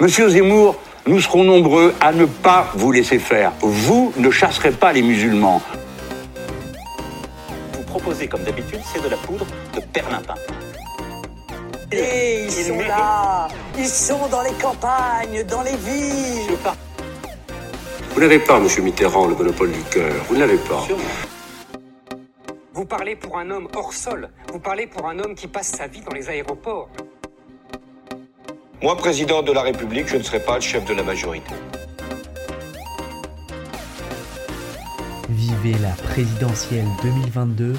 Monsieur Zemmour, nous serons nombreux à ne pas vous laisser faire. Vous ne chasserez pas les musulmans. Vous proposez, comme d'habitude, c'est de la poudre de perlimpin. Et ils sont là Ils sont dans les campagnes, dans les villes Vous n'avez pas, monsieur Mitterrand, le monopole du cœur. Vous ne l'avez pas. Vous parlez pour un homme hors sol. Vous parlez pour un homme qui passe sa vie dans les aéroports. Moi, président de la République, je ne serai pas le chef de la majorité. Vivez la présidentielle 2022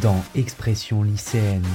dans Expression lycéenne.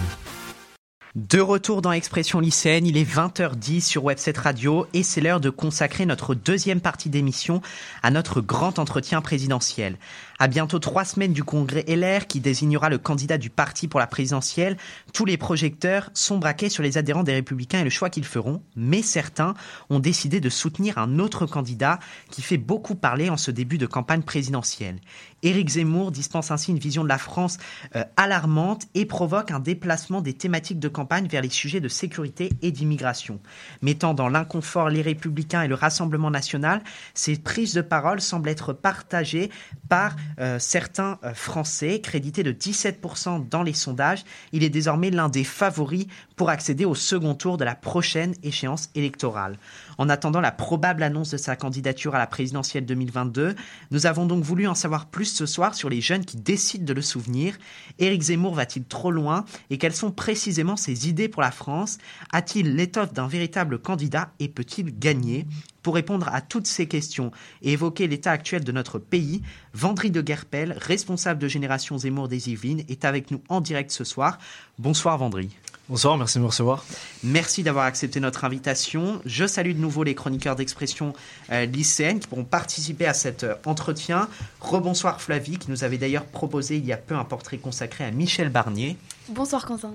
De retour dans Expression lycéenne, il est 20h10 sur Webset Radio et c'est l'heure de consacrer notre deuxième partie d'émission à notre grand entretien présidentiel. À bientôt trois semaines du congrès LR qui désignera le candidat du parti pour la présidentielle, tous les projecteurs sont braqués sur les adhérents des Républicains et le choix qu'ils feront, mais certains ont décidé de soutenir un autre candidat qui fait beaucoup parler en ce début de campagne présidentielle. Éric Zemmour dispense ainsi une vision de la France euh, alarmante et provoque un déplacement des thématiques de campagne vers les sujets de sécurité et d'immigration. Mettant dans l'inconfort les Républicains et le Rassemblement national, ces prises de parole semblent être partagées par euh, certains euh, Français, crédité de 17% dans les sondages. Il est désormais l'un des favoris pour accéder au second tour de la prochaine échéance électorale. En attendant la probable annonce de sa candidature à la présidentielle 2022, nous avons donc voulu en savoir plus ce soir sur les jeunes qui décident de le souvenir. Éric Zemmour va-t-il trop loin et quelles sont précisément ses idées pour la France? A-t-il l'étoffe d'un véritable candidat et peut-il gagner? Pour répondre à toutes ces questions et évoquer l'état actuel de notre pays, Vendry de Guerpel, responsable de Génération Zemmour des Yvelines, est avec nous en direct ce soir. Bonsoir Vendry. Bonsoir, merci de me recevoir. Merci d'avoir accepté notre invitation. Je salue de nouveau les chroniqueurs d'expression euh, lycéenne qui pourront participer à cet euh, entretien. Rebonsoir Flavie, qui nous avait d'ailleurs proposé il y a peu un portrait consacré à Michel Barnier. Bonsoir Quentin.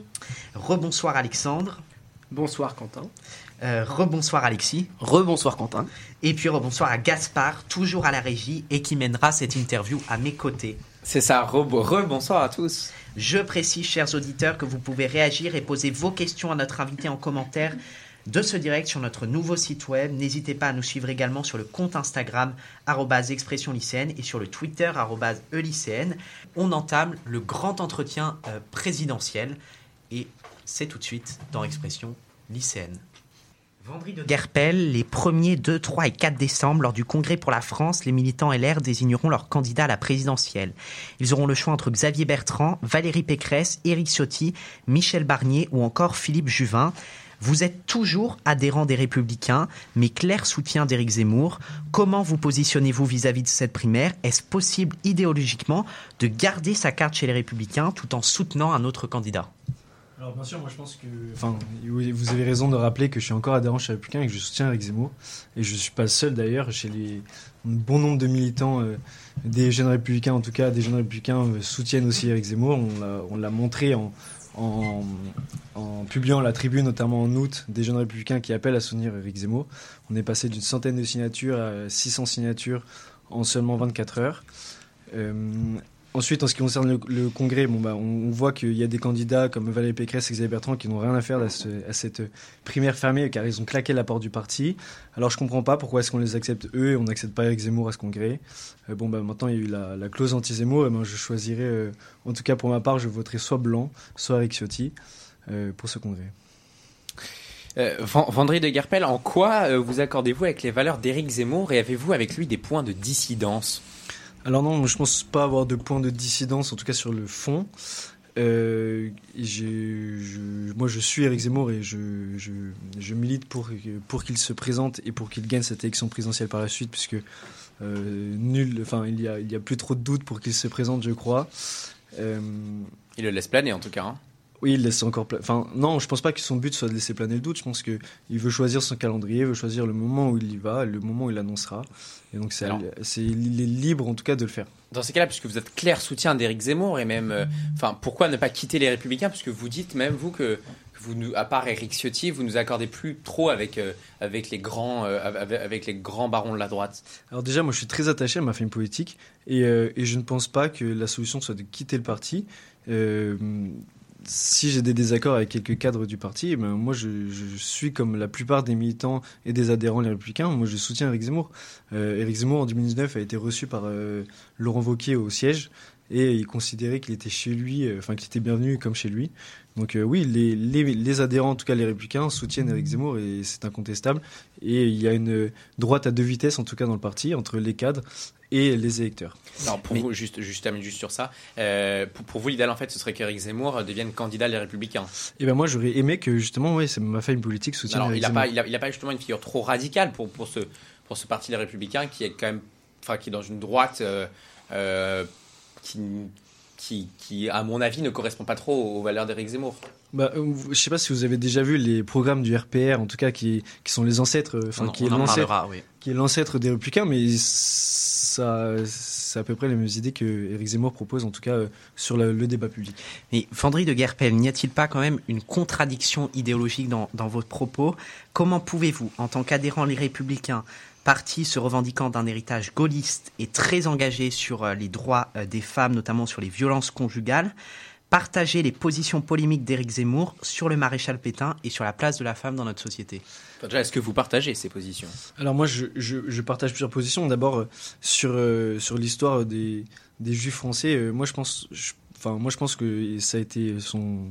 Rebonsoir Alexandre. Bonsoir Quentin. Euh, rebonsoir Alexis. Rebonsoir Quentin. Et puis rebonsoir à Gaspard, toujours à la régie et qui mènera cette interview à mes côtés. C'est ça, rebonsoir à tous. Je précise, chers auditeurs, que vous pouvez réagir et poser vos questions à notre invité en commentaire de ce direct sur notre nouveau site web. N'hésitez pas à nous suivre également sur le compte Instagram expression lycéenne et sur le Twitter e On entame le grand entretien euh, présidentiel et c'est tout de suite dans Expression lycéenne. Vendredi de Guerpel, les 1er, 2, 3 et 4 décembre, lors du Congrès pour la France, les militants LR désigneront leur candidat à la présidentielle. Ils auront le choix entre Xavier Bertrand, Valérie Pécresse, Éric Ciotti, Michel Barnier ou encore Philippe Juvin. Vous êtes toujours adhérent des Républicains, mais clair soutien d'Éric Zemmour. Comment vous positionnez-vous vis-à-vis de cette primaire? Est-ce possible idéologiquement de garder sa carte chez les Républicains tout en soutenant un autre candidat? Alors bien sûr, moi je pense que, enfin, vous avez raison de rappeler que je suis encore adhérent chez les Républicains et que je soutiens Eric Zemmour. Et je ne suis pas seul d'ailleurs, chez les un bon nombre de militants euh, des jeunes républicains, en tout cas des jeunes républicains, euh, soutiennent aussi Eric Zemmour. On l'a montré en, publiant la tribune, notamment en août, des jeunes républicains qui appellent à soutenir Eric Zemmour. On est passé d'une centaine de signatures à 600 signatures en seulement 24 heures. Euh, Ensuite, en ce qui concerne le, congrès, bah, on, voit qu'il y a des candidats comme Valérie Pécresse et Xavier Bertrand qui n'ont rien à faire à, cette primaire fermée car ils ont claqué la porte du parti. Alors je comprends pas pourquoi est-ce qu'on les accepte eux et on n'accepte pas Eric Zemmour à ce congrès. Euh, bon, bah, maintenant il y a eu la, clause anti-Zemmour et ben, je choisirais, euh, en tout cas pour ma part, je voterai soit Blanc, soit Eric Ciotti euh, pour ce congrès. Vendry de Guerpel, en quoi vous accordez-vous avec les valeurs d'Éric Zemmour et avez-vous avec lui des points de dissidence? Alors non, je pense pas avoir de point de dissidence, en tout cas sur le fond. Euh, moi, je suis Eric Zemmour et je, milite pour, pour qu'il se présente et pour qu'il gagne cette élection présidentielle par la suite, puisque euh, nul, enfin, il y a, a plus trop de doutes pour qu'il se présente, je crois. Euh, il le laisse planer en tout cas. Hein. Oui, il laisse encore. Enfin, non, je pense pas que son but soit de laisser planer le doute. Je pense qu'il veut choisir son calendrier, il veut choisir le moment où il y va, le moment où il annoncera. Et donc, c'est, il est libre en tout cas de le faire. Dans ces cas-là, puisque vous êtes clair soutien d'Éric Zemmour et même, euh, enfin, pourquoi ne pas quitter les Républicains? Puisque vous dites même vous que vous, nous, à part Éric Ciotti, vous nous accordez plus trop avec euh, avec les grands euh, avec, les grands barons de la droite. Alors déjà, moi, je suis très attaché à ma famille politique et, et je ne pense pas que la solution soit de quitter le parti si j'ai des désaccords avec quelques cadres du parti, ben moi je, suis comme la plupart des militants et des adhérents les républicains. Moi je soutiens Eric Zemmour. Euh, Eric Zemmour en 2019 a été reçu par euh, Laurent Wauquiez au siège et il considérait qu'il était chez lui, euh, enfin qu'il était bienvenu comme chez lui. Donc euh, oui, les, les, les, adhérents, en tout cas les républicains, soutiennent Eric Zemmour et c'est incontestable. Et il y a une droite à deux vitesses, en tout cas dans le parti, entre les cadres et les électeurs. Alors pour vous, juste, juste termine juste sur ça. Euh, pour, pour, vous, l'idéal en fait, ce serait qu'Éric Zemmour devienne candidat les Républicains. Et eh ben moi, j'aurais aimé que justement, oui, c'est ma famille politique soutienne. Alors, Eric il n'a Zemmour. pas, il a, il a pas justement une figure trop radicale pour pour ce pour ce parti les Républicains qui est quand même, enfin, qui est dans une droite euh, euh, qui qui, qui, à mon avis, ne correspond pas trop aux valeurs d'Éric Zemmour. Bah, euh, je sais pas si vous avez déjà vu les programmes du RPR, en tout cas qui, qui sont les ancêtres, enfin on, qui, est en l'ancêtre, parlera, oui. qui est l'ancêtre des Républicains, mais ça, c'est à peu près les mêmes idées que Éric Zemmour propose, en tout cas euh, sur le, le, débat public. Mais Vendry de Guerpel, n'y a-t-il pas quand même une contradiction idéologique dans, dans votre propos? Comment pouvez-vous, en tant qu'adhérent les Républicains, parti se revendiquant d'un héritage gaulliste et très engagé sur les droits des femmes, notamment sur les violences conjugales, partager les positions polémiques d'Éric Zemmour sur le maréchal Pétain et sur la place de la femme dans notre société. Déjà, est-ce que vous partagez ces positions? Alors moi, je, je, je, partage plusieurs positions. D'abord, euh, sur, euh, sur l'histoire des, des juifs français, euh, moi je pense... Je, Enfin, moi, je pense que ça a été son,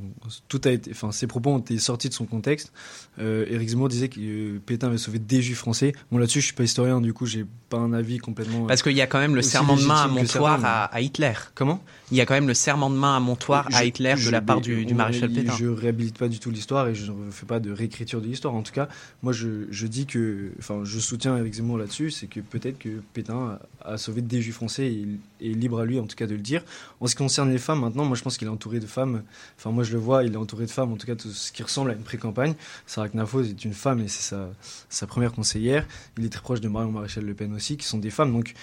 tout a été, enfin, ses propos ont été sortis de son contexte. Euh, Éric Zemmour disait que euh, Pétain avait sauvé des juifs français. Bon, là-dessus, je suis pas historien, du coup, j'ai pas un avis complètement. Parce qu'il y a quand même le serment de main à Montoire à, à, Hitler. Comment? Il y a quand même le serment de main à Montoire je, à Hitler je, de la part du, du maréchal Pétain. Je réhabilite pas du tout l'histoire et je ne fais pas de réécriture de l'histoire. En tout cas, moi, je, je, dis que, enfin, je soutiens Éric Zemmour là-dessus, c'est que peut-être que Pétain a, a, sauvé des juifs français et il est libre à lui, en tout cas, de le dire. En ce qui concerne les femmes, maintenant, moi, je pense qu'il est entouré de femmes. Enfin, moi, je le vois, il est entouré de femmes, en tout cas, tout ce qui ressemble à une pré-campagne. Sarah Knafos est une femme et c'est sa, sa, première conseillère. Il est très proche de Marion Maréchal Le Pen aussi, qui sont des femmes. Donc,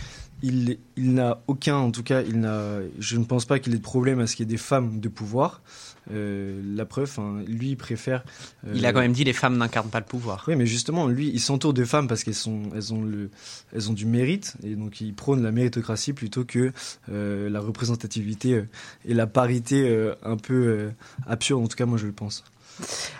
il, il n'a aucun, en tout cas, il n'a, je ne pense pas qu'il ait de problème à ce qu'il y ait des femmes de pouvoir. Euh, la preuve, hein, lui, il préfère. Euh, il a quand même dit les femmes n'incarnent pas le pouvoir. Oui, mais justement, lui, il s'entoure de femmes parce qu'elles sont, elles ont le, elles ont du mérite et donc il prône la méritocratie plutôt que euh, la représentativité et la parité un peu absurde. En tout cas, moi, je le pense.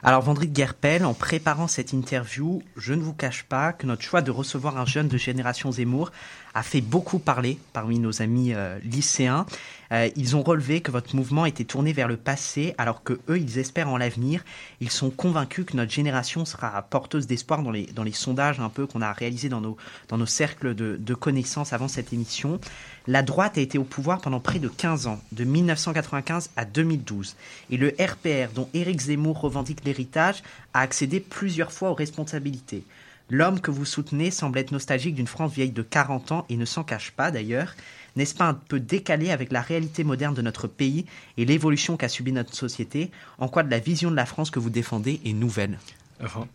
Alors Vendrick Guerpel, en préparant cette interview, je ne vous cache pas que notre choix de recevoir un jeune de génération Zemmour a fait beaucoup parler parmi nos amis euh, lycéens. Euh, ils ont relevé que votre mouvement était tourné vers le passé, alors que eux, ils espèrent en l'avenir. Ils sont convaincus que notre génération sera porteuse d'espoir dans les, dans les sondages un peu qu'on a réalisés dans nos, dans nos cercles de, de connaissances avant cette émission. La droite a été au pouvoir pendant près de 15 ans, de 1995 à 2012. Et le RPR, dont Éric Zemmour revendique l'héritage, a accédé plusieurs fois aux responsabilités. L'homme que vous soutenez semble être nostalgique d'une France vieille de 40 ans et ne s'en cache pas d'ailleurs. N'est-ce pas un peu décalé avec la réalité moderne de notre pays et l'évolution qu'a subi notre société? En quoi de la vision de la France que vous défendez est nouvelle?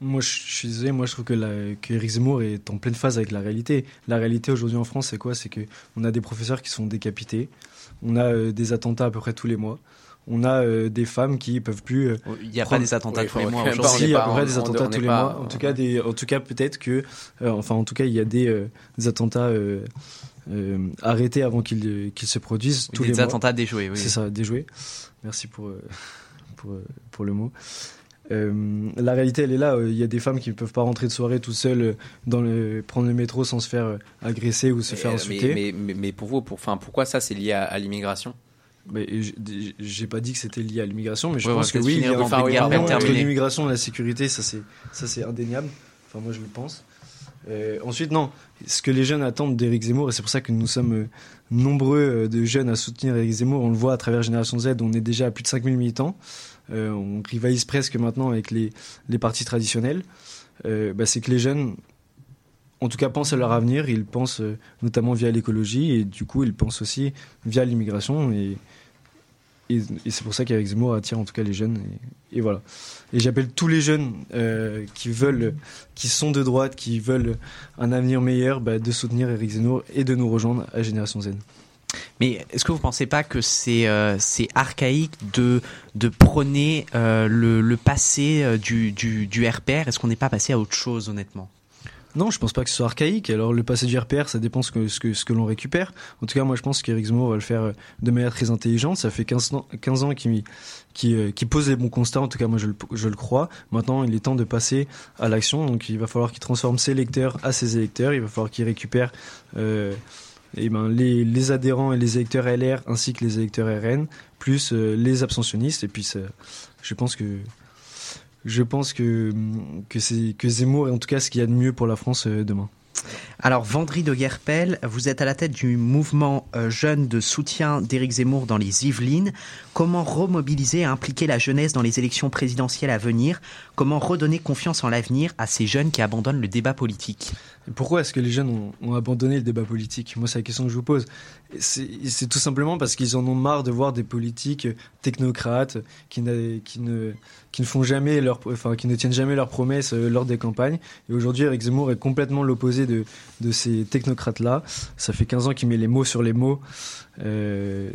Moi, je suis désolé, moi, je trouve que, la, que Eric Zemmour est en pleine phase avec la réalité. La réalité aujourd'hui en France, c'est quoi? C'est qu'on a des professeurs qui sont décapités, on a euh, des attentats à peu près tous les mois, on a euh, des femmes qui peuvent plus. Euh, il n'y a pas des attentats oui, tous les mois aujourd'hui. il y a à peu pas- près des attentats on tous les pas- mois. En tout cas, des, en tout cas, peut-être que, euh, enfin, en tout cas, il y a des, euh, des attentats euh, euh, arrêtés avant qu'ils qu'ils se produisent tous des les mois. attentats déjoués, oui. C'est ça, déjoué. Merci pour, pour, pour le mot. Euh, la réalité, elle est là. Il y a des femmes qui ne peuvent pas rentrer de soirée tout seules dans le, prendre le métro sans se faire agresser ou se faire Mais, insulter. mais, mais, mais pour vous, pour, enfin, pourquoi ça c'est lié à, à l'immigration? Mais j'ai pas dit que c'était lié à l'immigration, mais je Ouais, pense que oui, il y a un lien entre l'immigration et la sécurité, ça c'est ça c'est indéniable. Enfin moi je le pense. Euh, ensuite non, ce que les jeunes attendent d'Éric Zemmour et c'est pour ça que nous sommes euh, nombreux euh, de jeunes à soutenir Éric Zemmour, on le voit à travers Génération Z, on est déjà à plus de 5000 militants. On rivalise presque maintenant avec les les partis traditionnels. Bah, c'est que les jeunes en tout cas pensent à leur avenir, ils pensent euh, notamment via l'écologie et du coup ils pensent aussi via l'immigration. Et c'est pour ça qu'avec Zemmour attire en tout cas les jeunes. Et, voilà. Et j'appelle tous les jeunes euh, qui veulent, qui sont de droite, qui veulent un avenir meilleur, bah, de soutenir Eric Zemmour et de nous rejoindre à Génération Z. Mais est-ce que vous ne pensez pas que c'est euh, c'est archaïque de, de prôner le, passé du, du, du RPR Est-ce qu'on n'est pas passé à autre chose, honnêtement? Non, je pense pas que ce soit archaïque. Alors le passé du RPR, ça dépend ce que, ce que, ce que l'on récupère. En tout cas, moi je pense qu'Éric Zemmour va le faire euh, de manière très intelligente. Ça fait 15 ans, 15 ans qu'il qui, euh, pose les bons constats. En tout cas, moi je le, je le crois. Maintenant, il est temps de passer à l'action. Donc il va falloir qu'il transforme ses lecteurs à ses électeurs. Il va falloir qu'il récupère euh, eh ben, les, les adhérents et les électeurs LR ainsi que les électeurs RN, plus euh, les abstentionnistes. Et puis ça, je pense que je pense que, que, c'est, que Zemmour est en tout cas ce qu'il y a de mieux pour la France euh, demain. Alors, Vendry de Guerpel, vous êtes à la tête du mouvement euh, jeune de soutien d'Éric Zemmour dans les Yvelines. Comment remobiliser et impliquer la jeunesse dans les élections présidentielles à venir? Comment redonner confiance en l'avenir à ces jeunes qui abandonnent le débat politique? Pourquoi est-ce que les jeunes ont, abandonné le débat politique Moi, c'est la question que je vous pose. C'est, tout simplement parce qu'ils en ont marre de voir des politiques technocrates qui, qui ne qui ne font jamais leur, enfin, qui ne tiennent jamais leurs promesses euh, lors des campagnes. Et aujourd'hui, Eric Zemmour est complètement l'opposé de, de ces technocrates-là. Ça fait 15 ans qu'il met les mots sur les mots, euh,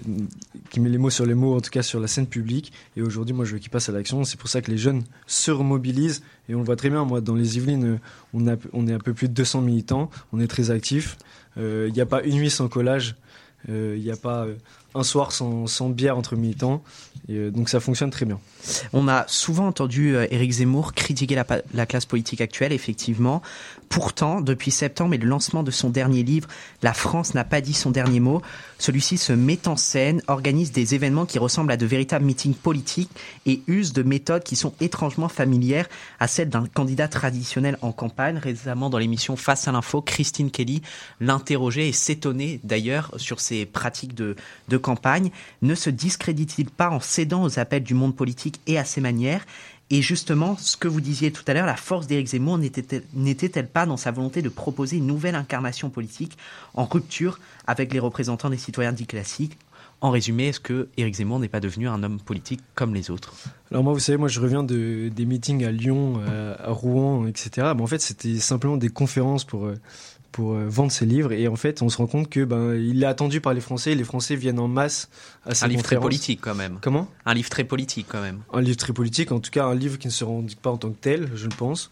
qui met les mots sur les mots, en tout cas sur la scène publique. Et aujourd'hui, moi, je veux qu'il passe à l'action. C'est pour ça que les jeunes se remobilisent. Et on le voit très bien. Moi, dans les Yvelines, on, a, on est un peu plus de 200 militants. On est très actifs. Il euh, n'y a pas une nuit sans collage. Il euh, n'y a pas euh, un soir sans, bière entre militants. Euh, donc ça fonctionne très bien. On a souvent entendu Éric Zemmour critiquer la, classe politique actuelle, effectivement. Pourtant, depuis septembre et le lancement de son dernier livre, La France n'a pas dit son dernier mot, celui-ci se met en scène, organise des événements qui ressemblent à de véritables meetings politiques et use de méthodes qui sont étrangement familières à celles d'un candidat traditionnel en campagne. Récemment, dans l'émission Face à l'info, Christine Kelly l'interrogeait et s'étonnait d'ailleurs sur ses pratiques de, de campagne. Ne se discrédite-t-il pas en cédant aux appels du monde politique et à ses manières? Et justement, ce que vous disiez tout à l'heure, la force d'Éric Zemmour n'était-elle pas dans sa volonté de proposer une nouvelle incarnation politique en rupture avec les représentants des citoyens dits classiques? En résumé, est-ce que Éric Zemmour n'est pas devenu un homme politique comme les autres? Alors moi, vous savez, moi je reviens de, des meetings à Lyon, à, à Rouen, etc. Mais en fait, c'était simplement des conférences pour pour euh, vendre ses livres. Et en fait on se rend compte que ben il est attendu par les Français. Les Français viennent en masse à un livre très politique quand même. Comment? Un livre très politique quand même. Un livre très politique en tout cas un livre qui ne se revendique pas en tant que tel je le pense.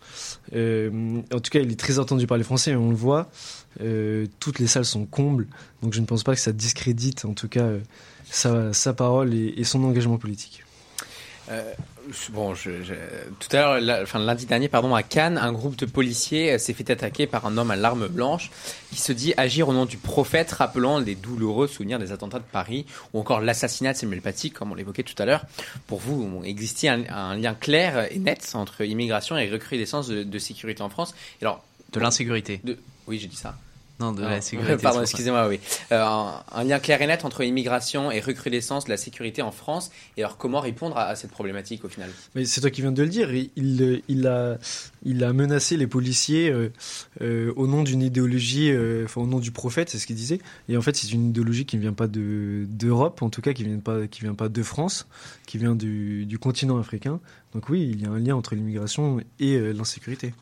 Euh, en tout cas il est très attendu par les Français et on le voit. Euh, toutes les salles sont combles. Donc je ne pense pas que ça discrédite en tout cas euh, sa, sa parole et, et son engagement politique euh, bon, je, je, tout à l'heure, enfin lundi dernier, pardon, à Cannes, un groupe de policiers s'est fait attaquer par un homme à l'arme blanche qui se dit agir au nom du prophète, rappelant les douloureux souvenirs des attentats de Paris ou encore l'assassinat de Samuel Paty, comme on l'évoquait tout à l'heure. Pour vous, existait un, un, lien clair et net entre immigration et recrudescence de, de sécurité en France? Et alors, de l'insécurité. Oui, j'ai dit ça. Non, de la sécurité. Pardon, excusez-moi, oui. Euh, un, un, lien clair et net entre immigration et recrudescence de la sécurité en France. Et alors, comment répondre à, à cette problématique au final? Mais c'est toi qui viens de le dire. Il, il, il, a, il a menacé les policiers euh, euh, au nom d'une idéologie, euh, enfin au nom du prophète, c'est ce qu'il disait. Et en fait, c'est une idéologie qui ne vient pas de d'Europe, en tout cas, qui vient pas, qui vient pas de France, qui vient du, du continent africain. Donc oui, il y a un lien entre l'immigration et l'insécurité.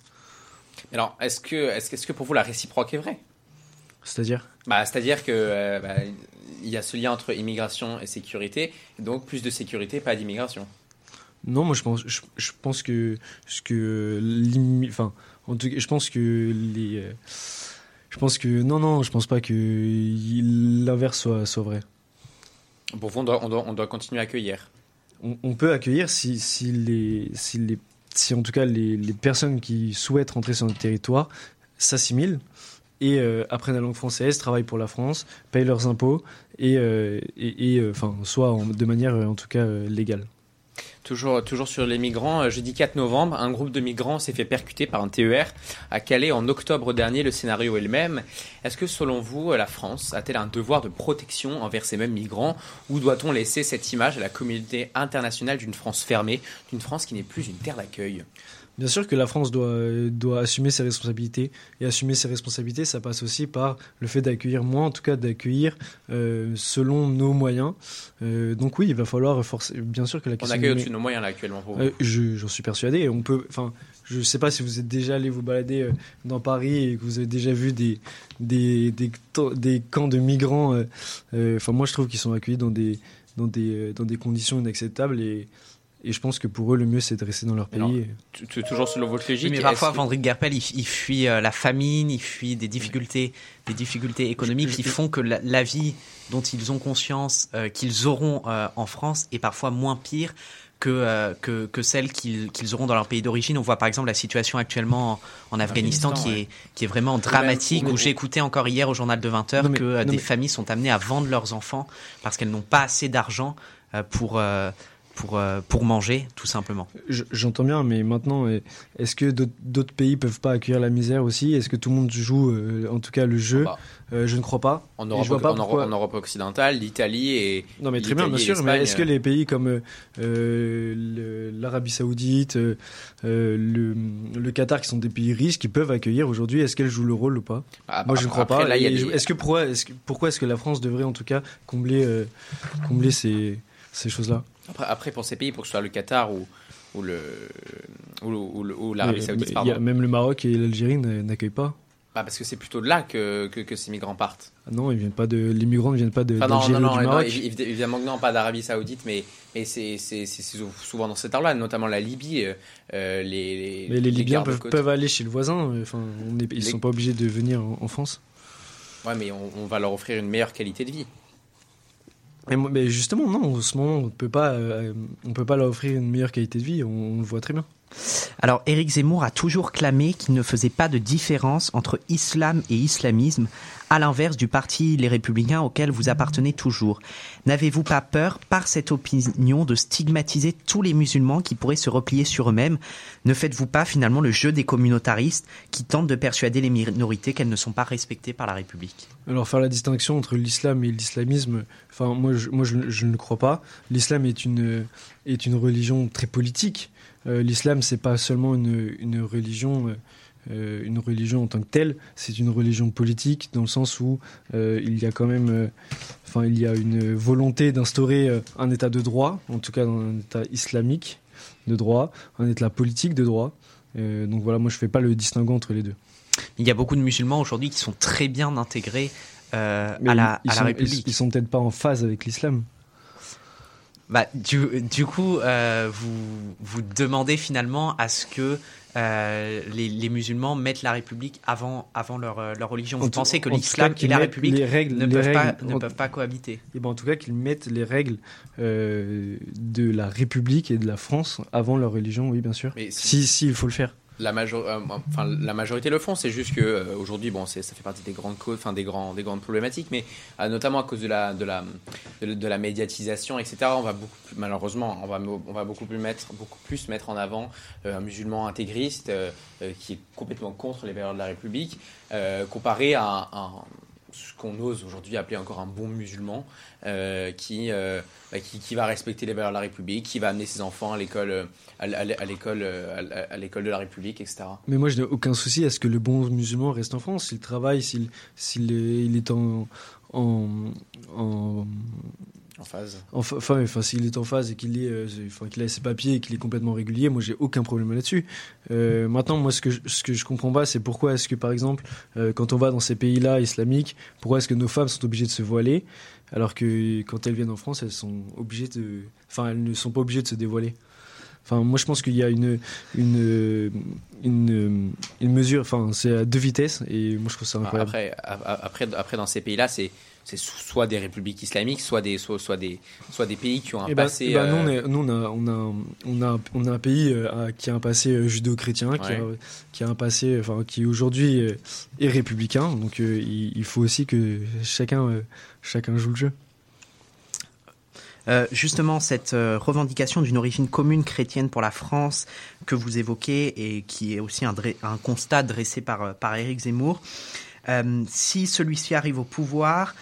Alors, est-ce que, est-ce que, est -ce que pour vous la réciproque est vraie? C'est-à-dire bah, C'est-à-dire que euh, bah, il y a ce lien entre immigration et sécurité, donc plus de sécurité, pas d'immigration. Non, moi je pense, je, je pense que, que enfin, en tout cas, je pense que les, euh, je pense que non, non, je pense pas que l'inverse soit, soit vrai. Pour vous, on doit, on doit, on doit continuer à accueillir. On, on, peut accueillir si, si les, si les, si en tout cas les, les personnes qui souhaitent rentrer sur notre territoire s'assimilent et euh, apprennent la langue française, travaillent pour la France, payent leurs impôts et, euh, enfin, soit de manière en tout cas légale. Toujours, toujours sur les migrants, jeudi 4 novembre, un groupe de migrants s'est fait percuter par un TER à Calais en octobre dernier. Le scénario est le même. Est-ce que selon vous, la France a-t-elle un devoir de protection envers ces mêmes migrants ou doit-on laisser cette image à la communauté internationale d'une France fermée, d'une France qui n'est plus une terre d'accueil? Bien sûr que la France doit, doit assumer ses responsabilités. Et assumer ses responsabilités, ça passe aussi par le fait d'accueillir moins, en tout cas d'accueillir euh, selon nos moyens. Euh, donc oui, il va falloir forcer. Bien sûr que la question. On accueille au-dessus de nos moyens là actuellement. Pour vous. Euh, J'en suis persuadé. On peut. Enfin, je ne sais pas si vous êtes déjà allé vous balader dans Paris et que vous avez déjà vu des des, des, des camps de migrants. Enfin, moi, je trouve qu'ils sont accueillis dans des dans des dans des conditions inacceptables et Et je pense que pour eux, le mieux, c'est de rester dans leur pays. Alors, Et- Toujours selon votre Oui, logique. mais parfois, que- Vandrick Gerpel, il, il fuit euh, la famine, il fuit des difficultés, des difficultés économiques Je- qui je- font que la, la vie dont ils ont conscience euh, qu'ils auront euh, en France est parfois moins pire que, euh, que, que celle qu'ils qu'ils auront dans leur pays d'origine. On voit par exemple la situation actuellement en, en Afghanistan, Afghanistan, qui, ouais. est, qui est vraiment dramatique, où j'ai écouté encore hier au journal de 20h Non, mais- que non, des mais- familles sont amenées à vendre leurs enfants parce qu'elles n'ont pas assez d'argent euh, pour, euh, pour, euh, pour manger, tout simplement. Je- J'entends bien, mais maintenant, euh, est-ce que d'autres- pays peuvent pas accueillir la misère aussi? Est-ce que tout le monde joue, euh, en tout cas, le jeu? Bah, Euh, Je ne crois pas. en, Europe, vois pas en Europe- pourquoi- en Europe occidentale, l'Italie et. Non, mais très bien, bien sûr. Mais est-ce que les pays comme euh, l'Arabie Saoudite, le, le Qatar, qui sont des pays riches, qui peuvent accueillir aujourd'hui, est-ce qu'elles jouent le rôle ou pas? Ah, Moi, je ne crois après, pas. Là, il y a Et des- Est-ce que pourquoi est-ce que, pourquoi est-ce que la France devrait en tout cas combler, euh, combler ces, ces choses-là? Après, après, pour ces pays, pour que ce soit le Qatar ou, ou le ou, ou ou l'Arabie Saoudite, y a- pardon. Même le Maroc et l'Algérie n'a- n'accueillent pas. Bah, parce que c'est plutôt de là que, que, que ces migrants partent. Ah non, ils viennent pas de, les migrants ne viennent pas de Enfin, non, d'Algérie non, du Maroc. évi- évi- évidemment non, pas d'Arabie Saoudite, mais, mais c'est souvent dans cet ordre-là, notamment la Libye. euh, euh, les, les, Mais les Libyens peuvent, peuvent aller chez le voisin. euh, Enfin, on est- ils Les- sont pas obligés de venir en, en France. Ouais, mais on, on va leur offrir une meilleure qualité de vie. Mais, justement, non. En ce moment, on peut pas, euh, peut pas leur offrir une meilleure qualité de vie. On le voit très bien. Alors, Éric Zemmour a toujours clamé qu'il ne faisait pas de différence entre islam et islamisme, à l'inverse du parti Les Républicains auquel vous appartenez toujours. N'avez-vous pas peur, par cette opinion, de stigmatiser tous les musulmans qui pourraient se replier sur eux-mêmes? Ne faites-vous pas finalement le jeu des communautaristes qui tentent de persuader les minorités qu'elles ne sont pas respectées par la République? Alors faire la distinction entre l'islam et l'islamisme, moi je, moi je, ne crois pas. L'islam est une est une religion très politique. Euh, l'islam c'est pas seulement une, une religion euh, euh, une religion en tant que telle, c'est une religion politique dans le sens où euh, il y a quand même euh, enfin il y a une volonté d'instaurer un état de droit, en tout cas dans un état islamique de droit, un état politique de droit. Donc voilà, moi je fais pas le distinguo entre les deux. Il y a beaucoup de musulmans aujourd'hui qui sont très bien intégrés à la, à la République. ils, ils sont peut-être pas en phase avec l'islam. Bah, du, du coup, euh, vous, vous demandez finalement à ce que euh, les, les musulmans mettent la République avant, avant leur, euh, leur religion. Vous En pensez que l'islam et la République les règles, ne, les peuvent, pas, règles ne en- peuvent pas cohabiter Et ben en tout cas qu'ils mettent les règles euh, de la République et de la France avant leur religion, oui bien sûr. Mais Si, si, il faut le faire. La, major- euh, enfin, la majorité le font, c'est juste que euh, aujourd'hui, bon, ça fait partie des grandes enfin des grands, des grandes problématiques, mais euh, notamment à cause de la, de la, de, la- médiatisation, etc. On va beaucoup, plus- malheureusement, on va, on va beaucoup plus mettre, beaucoup plus mettre en avant un musulman intégriste qui est complètement contre les valeurs de la République, comparé à, un- ce qu'on ose aujourd'hui appeler encore un bon musulman, euh, qui, euh, bah, qui, qui va respecter les valeurs de la République, qui va amener ses enfants à l'école, à, l'école, à l'école de la République, etc. Mais moi je n'ai aucun souci à ce que le bon musulman reste en France, s'il travaille, s'il s'il est, en, en, En phase. Enfin, enfin, s'il est en phase et euh, qu'il a ses papiers et qu'il est complètement régulier, moi j'ai aucun problème là-dessus. Euh, maintenant, moi ce que je, ce que je comprends pas, c'est pourquoi est-ce que par exemple, euh, quand on va dans ces pays-là islamiques, pourquoi est-ce que nos femmes sont obligées de se voiler, alors que quand elles viennent en France, elles sont obligées de, enfin, elles ne sont pas obligées de se dévoiler? Enfin, moi je pense qu'il y a une une une, une mesure, enfin, c'est à deux vitesses et moi je trouve ça incroyable. Après, après, après, dans ces pays-là, c'est c'est so- soit des républiques islamiques, soit des, soit, soit des, soit des pays qui ont un Eh ben, passé. eh ben, nous, on, euh, est- nous, on a, on, a, on, a, on a un pays euh, qui a un passé euh, judéo-chrétien, qui, a, qui a un passé, enfin, qui aujourd'hui est républicain. Donc, euh, il, il faut aussi que chacun, chacun joue le jeu. Euh, justement, cette euh, revendication d'une origine commune chrétienne pour la France que vous évoquez et qui est aussi un, constat dressé par, euh, par Éric Zemmour, si celui-ci arrive au pouvoir,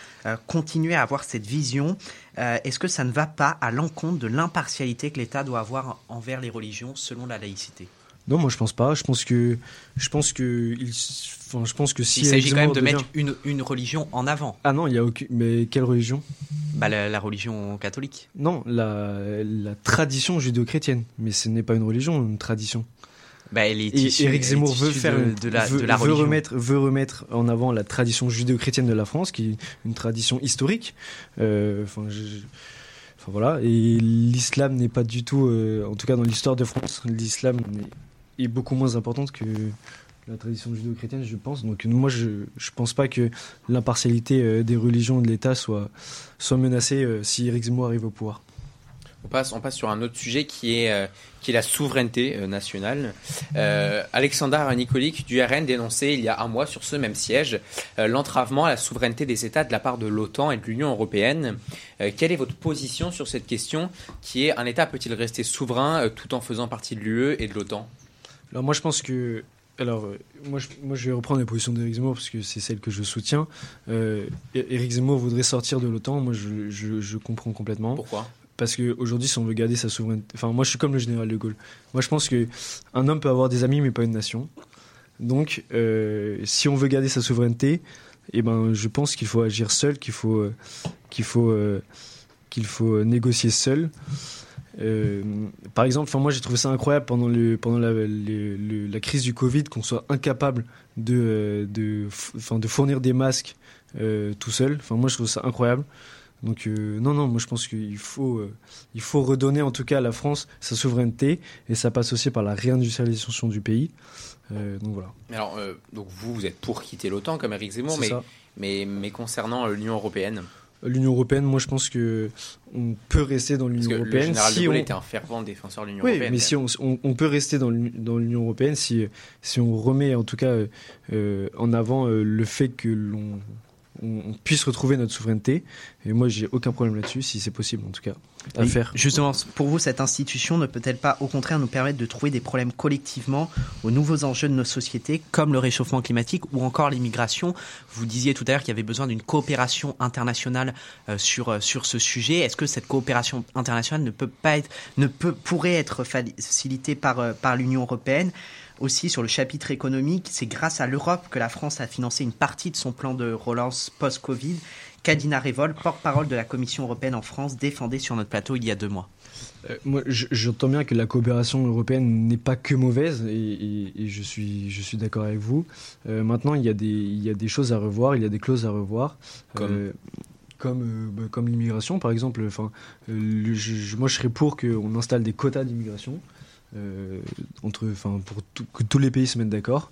continuer à avoir cette vision, est-ce que ça ne va pas à l'encontre de l'impartialité que l'État doit avoir envers les religions selon la laïcité? Non, moi, je pense pas. Je pense que, je pense que, il, enfin, je pense que si Il s'agit quand même de mettre une, une religion en avant, Ah non, il y a aucune. Mais quelle religion? Bah, la, la religion catholique. Non, la, la tradition judéo-chrétienne. Mais ce n'est pas une religion, une tradition. Bah, elle est Et issue- Eric Zemmour veut faire de, la, veut, de la veut remettre veut remettre en avant la tradition judéo-chrétienne de la France qui est une tradition historique Euh, enfin je- je- Enfin voilà, et l'islam n'est pas du tout, euh, en tout cas dans l'histoire de France, l'islam est, beaucoup moins importante que la tradition judéo-chrétienne, je pense. Donc moi, je ne pense pas que l'impartialité euh, des religions et de l'État soit, soit menacée euh, si Éric Zemmour arrive au pouvoir. On passe, on passe sur un autre sujet qui est, euh, qui est la souveraineté nationale. Euh, Alexandre du RN dénonçait il y a un mois sur ce même siège l'entravement à la souveraineté des États de la part de l'OTAN et de l'Union européenne. Quelle est votre position sur cette question qui est un État peut-il rester souverain tout en faisant partie de l'UE et de l'OTAN? Alors moi, je pense que alors, euh, moi je, moi, je vais reprendre la position d'Éric Zemmour parce que c'est celle que je soutiens. Euh, Éric Zemmour voudrait sortir de l'OTAN. Moi, je, je, je comprends complètement. Pourquoi? Parce qu'aujourd'hui, si on veut garder sa souveraineté. Enfin, moi, je suis comme le général de Gaulle. Moi, je pense qu'un homme peut avoir des amis, mais pas une nation. Donc, euh, si on veut garder sa souveraineté, eh ben, je pense qu'il faut agir seul, qu'il faut, euh, qu'il faut, qu'il faut négocier seul. Euh, par exemple, enfin moi j'ai trouvé ça incroyable pendant le pendant la, le- le- la crise du Covid qu'on soit incapable de euh, de enfin de fournir des masques euh, tout seul. Enfin moi je trouve ça incroyable. Donc euh, non non moi je pense qu'il faut il faut redonner en tout cas à la France sa souveraineté et ça passe aussi par la réindustrialisation du pays. Donc voilà. Alors, donc vous, vous êtes pour quitter l'OTAN comme Eric Zemmour, mais, mais, mais concernant l'Union européenne, L'Union européenne, moi je pense que on peut rester dans l'Union le européenne de si Gaulle on était un fervent défenseur de l'Union Oui, européenne. mais si on, on, on peut rester dans l'U- dans l'Union européenne si, si on remet en tout cas euh, euh, en avant euh, le fait que l'on on, on puisse retrouver notre souveraineté. Et moi, j'ai aucun problème là-dessus, si c'est possible en tout cas, à faire. Justement, pour vous, cette institution ne peut-elle pas, au contraire, nous permettre de trouver des problèmes collectivement aux nouveaux enjeux de nos sociétés, comme le réchauffement climatique ou encore l'immigration? Vous disiez tout à l'heure qu'il y avait besoin d'une coopération internationale euh, sur, euh, sur ce sujet. Est-ce que cette coopération internationale ne peut pas être, ne peut, pourrait être facilitée par, euh, par l'Union européenne? Aussi sur le chapitre économique, c'est grâce à l'Europe que la France a financé une partie de son plan de relance post-Covid. Kadina Révol, porte-parole de la Commission européenne en France, défendait sur notre plateau il y a deux mois. Euh, moi, je- j'entends bien que la coopération européenne n'est pas que mauvaise, et, et- et je suis, je suis d'accord avec vous. Euh, maintenant, il y, a des, il y a des choses à revoir, il y a des clauses à revoir. Comme? Euh, comme, euh, bah, comme l'immigration, par exemple. Enfin, euh, le- je- je- moi, je serais pour qu'on installe des quotas d'immigration. Euh, entre, enfin, pour tout- que tous les pays se mettent d'accord.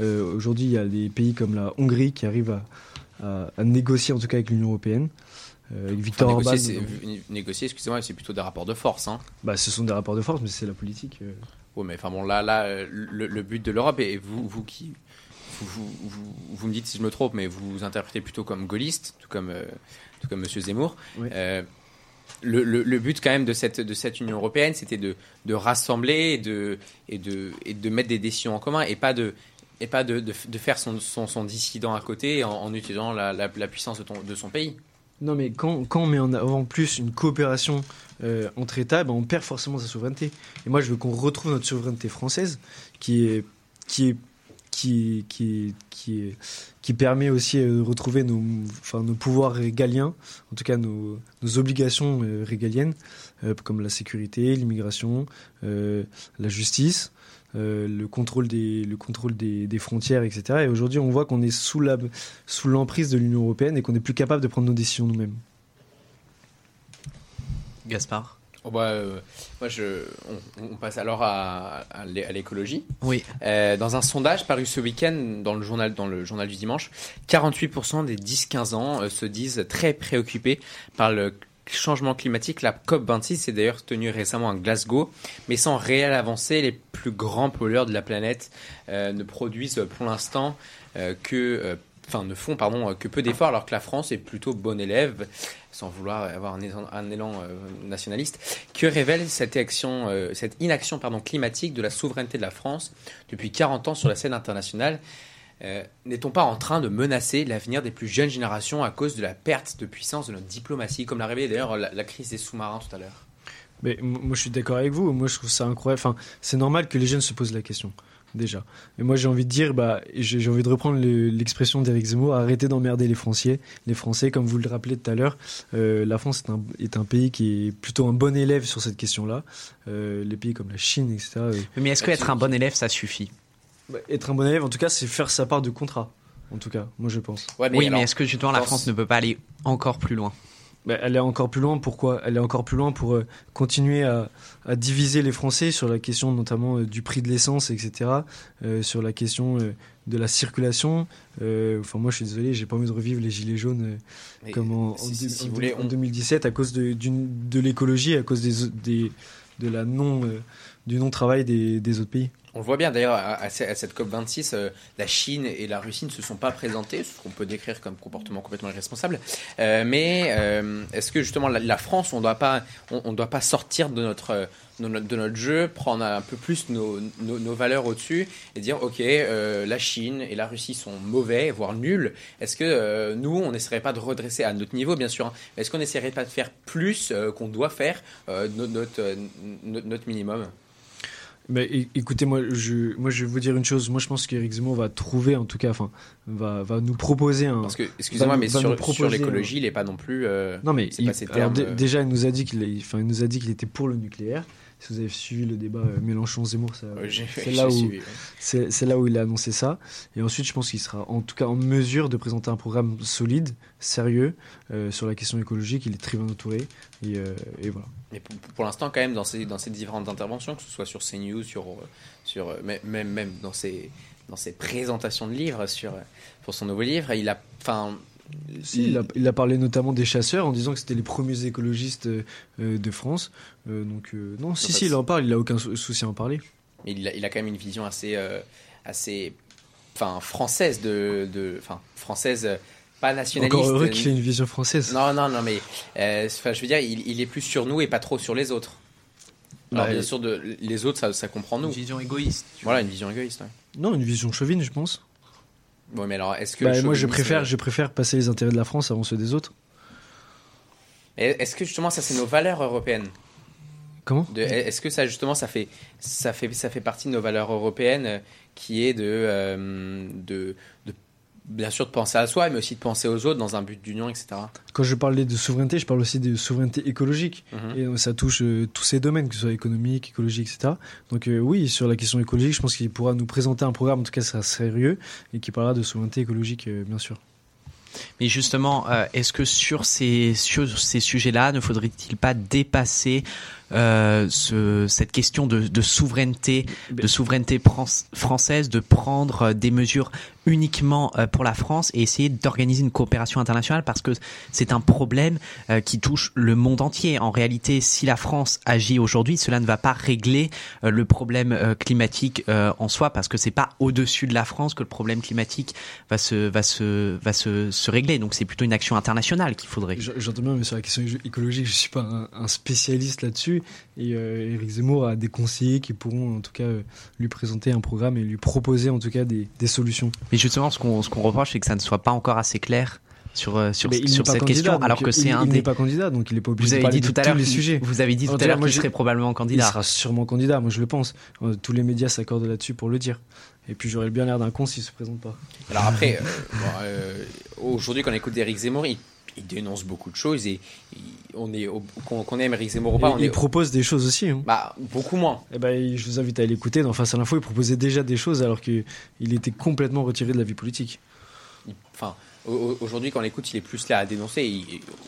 Euh, Aujourd'hui, il y a des pays comme la Hongrie qui arrivent à, à- à négocier, en tout cas avec l'Union européenne. Euh, avec Victor Enfin, Orban. négocier, excusez-moi, c'est plutôt des rapports de force. Hein. Bah, ce sont des rapports de force, mais c'est la politique. euh. Oui, mais enfin bon, là, là le, le but de l'Europe, et vous, vous qui. Vous, vous, vous, vous me dites si je me trompe, mais vous vous interprétez plutôt comme gaulliste, tout comme, tout comme M. Zemmour. Oui. Le, but quand même de cette, de cette Union européenne, c'était de, de rassembler et de, et, de, et de mettre des décisions en commun et pas de, et pas de, de, de faire son, son, dissident à côté en, utilisant la, la, la puissance de, ton, de son pays. Non, mais quand, quand on met en avant plus une coopération euh, entre États, ben, on perd forcément sa souveraineté. Et moi, je veux qu'on retrouve notre souveraineté française, qui est, qui est, qui qui qui permet aussi euh, de retrouver nos, enfin, nos pouvoirs régaliens, en tout cas nos, obligations euh, régaliennes, euh, comme la sécurité, l'immigration, la justice. le contrôle des le contrôle des, des frontières etc et aujourd'hui on voit qu'on est sous la sous l'emprise de l'Union européenne et qu'on n'est plus capable de prendre nos décisions nous-mêmes Gaspard? Oh bah, euh, moi je, on, on passe alors à, à l'é- à l'écologie. Oui. Euh, dans un sondage paru ce week-end dans le journal, dans le journal du dimanche, 48% des 10-15 ans euh, se disent très préoccupés par le changement climatique. La COP26 s'est d'ailleurs tenue récemment à Glasgow, mais sans réelle avancée, les plus grands pollueurs de la planète ne produisent pour l'instant que, enfin ne font pardon euh, que peu d'efforts, alors que la France est plutôt bon élève, sans vouloir avoir un élan, euh, nationaliste. Que révèle euh, cette inaction pardon climatique de la souveraineté de la France depuis 40 ans sur la scène internationale? Euh, N'est-on pas en train de menacer l'avenir des plus jeunes générations à cause de la perte de puissance de notre diplomatie, comme l'a révélé d'ailleurs la, la crise des sous-marins tout à l'heure? Mais moi, je suis d'accord avec vous. Moi, je trouve ça incroyable. Enfin, c'est normal que les jeunes se posent la question, déjà. Et moi, j'ai envie de dire, bah, j'ai envie de reprendre le- l'expression d'Éric Zemmour arrêtez d'emmerder les Français. Les Français, comme vous le rappelez tout à l'heure, euh, la France est un, est un pays qui est plutôt un bon élève sur cette question-là. Euh, les pays comme la Chine, etc. euh, Mais est-ce qu'être un bon élève, ça suffit? Bah, être un bon élève, en tout cas, c'est faire sa part de contrat. En tout cas, moi, je pense. Ouais, Oui, alors, mais est-ce que justement la France ce- ne peut pas aller encore plus loin? Bah, elle est encore plus loin. Pourquoi? Elle est encore plus loin pour euh, continuer à, à diviser les Français sur la question notamment euh, du prix de l'essence, etc. euh, sur la question de la circulation. Enfin, moi, je suis désolé, j'ai pas envie de revivre les gilets jaunes comme en, en si- deux- si en vous deux- voulez, en on- 2017 à cause de, de l'écologie, à cause des, des, de la non, du non-travail des, des autres pays. On le voit bien d'ailleurs à, à ce- à cette COP26, euh, la Chine et la Russie ne se sont pas présentés, ce qu'on peut décrire comme comportement complètement irresponsable. Euh, mais euh, est-ce que justement la, France, on on doit pas sortir de notre, jeu, prendre un peu plus nos, valeurs au-dessus et dire ok, la Chine et la Russie sont mauvais, voire nuls. Est-ce que nous, on n'essaierait pas de redresser à notre niveau, bien sûr, hein, est-ce qu'on n'essaierait pas de faire plus qu'on doit faire no- notre, notre, notre minimum? Mais écoutez, moi je, moi, je vais vous dire une chose. Moi, je pense qu'Éric Zemmour va trouver, en tout cas, enfin, va, va nous proposer un. Parce que, excusez-moi, mais sur, sur l'écologie, il n'est pas non plus. euh, Non, mais il- pas alors, termes. euh, déjà, il nous a dit qu'il enfin, il nous a dit qu'il était pour le nucléaire. Si vous avez suivi le débat euh, Mélenchon-Zemmour, c'est là où ouais. là il a annoncé ça. Et ensuite, je pense qu'il sera en tout cas en mesure de présenter un programme solide, sérieux euh, sur la question écologique. Il est très bien entouré et, euh, et voilà. Mais pour, pour l'instant, quand même, dans ces, dans ces différentes interventions, que ce soit sur CNews, sur, sur, même, dans ses, dans ses présentations de livres, sur, pour son nouveau livre, il a. Enfin, Si, il, a, il a parlé notamment des chasseurs en disant que c'était les premiers écologistes euh, euh, de France. Euh, donc euh, non, si fait, si, il en parle. Il a aucun sou- souci à en parler. il, a, il a quand même une vision assez, euh, assez enfin, française de. de enfin, française, pas nationaliste. Encore heureux qu'il ait une vision française. Non, non, non, mais euh, enfin, je veux dire, il, il est plus sur nous et pas trop sur les autres. Alors, Bah, bien sûr, de, les autres, ça, ça comprend nous. Une vision égoïste. Voilà, une vision égoïste. ouais. Non, une vision chauvine, je pense. Bon, mais alors, est-ce que. Bah, moi, je préfère, je préfère passer les intérêts de la France avant ceux des autres. Est-ce que justement, ça, c'est nos valeurs européennes? Comment? Est-ce que ça justement ça fait ça fait ça fait partie de nos valeurs européennes euh, qui est de euh, de, de bien sûr de penser à soi mais aussi de penser aux autres dans un but d'union etc. Quand je parlais de souveraineté, je parle aussi de souveraineté écologique. Mhm. Et euh, ça touche euh, tous ces domaines, que ce soit économique, écologique, etc. Donc euh, oui, sur la question écologique, je pense qu'il pourra nous présenter un programme, en tout cas, ça sera sérieux, et qui parlera de souveraineté écologique, euh, bien sûr. Mais justement, euh, est-ce que sur ces, sur ces sujets-là, ne faudrait-il pas dépasser euh, ce, cette question de, de souveraineté, de souveraineté fran- française, de prendre euh, des mesures uniquement euh, pour la France et essayer d'organiser une coopération internationale parce que c'est un problème qui touche le monde entier. En réalité, si la France agit aujourd'hui, cela ne va pas régler le problème climatique en soi parce que c'est pas au-dessus de la France que le problème climatique va se va se va se, se régler. Donc c'est plutôt une action internationale qu'il faudrait. J'entends bien, mais sur la question écologique, je suis pas un, un spécialiste là-dessus. Et euh, Éric Zemmour a des conseillers qui pourront, en tout cas, euh, lui présenter un programme et lui proposer, en tout cas, des, des solutions. Mais justement, ce qu'on ce qu'on reproche, c'est que ça ne soit pas encore assez clair sur euh, sur, il sur cette candidat, question, alors que euh, c'est il, un il des. n'est pas candidat, donc il n'est pas obligé Vous de avez parler dit de tout à tous l'heure les sujets. Vous avez dit tout tout à l'heure moi, qu'il serait probablement Il candidat. sera sûrement candidat, moi je le pense. Euh, Tous les médias s'accordent là-dessus pour le dire. Et puis j'aurais bien l'air d'un con s'il se présente pas. Alors après euh, bon, euh, aujourd'hui quand on écoute Eric Zemmour il, il dénonce beaucoup de choses et on est qu'on qu'on aime Eric Zemmour ou pas Et on il est propose des choses aussi. hein. bah beaucoup moins. Eh ben, je vous invite à l'écouter. Dans Face à l'info, il proposait déjà des choses alors qu'il était complètement retiré de la vie politique. Enfin, au- au- aujourd'hui, quand on l'écoute, il est plus là à dénoncer.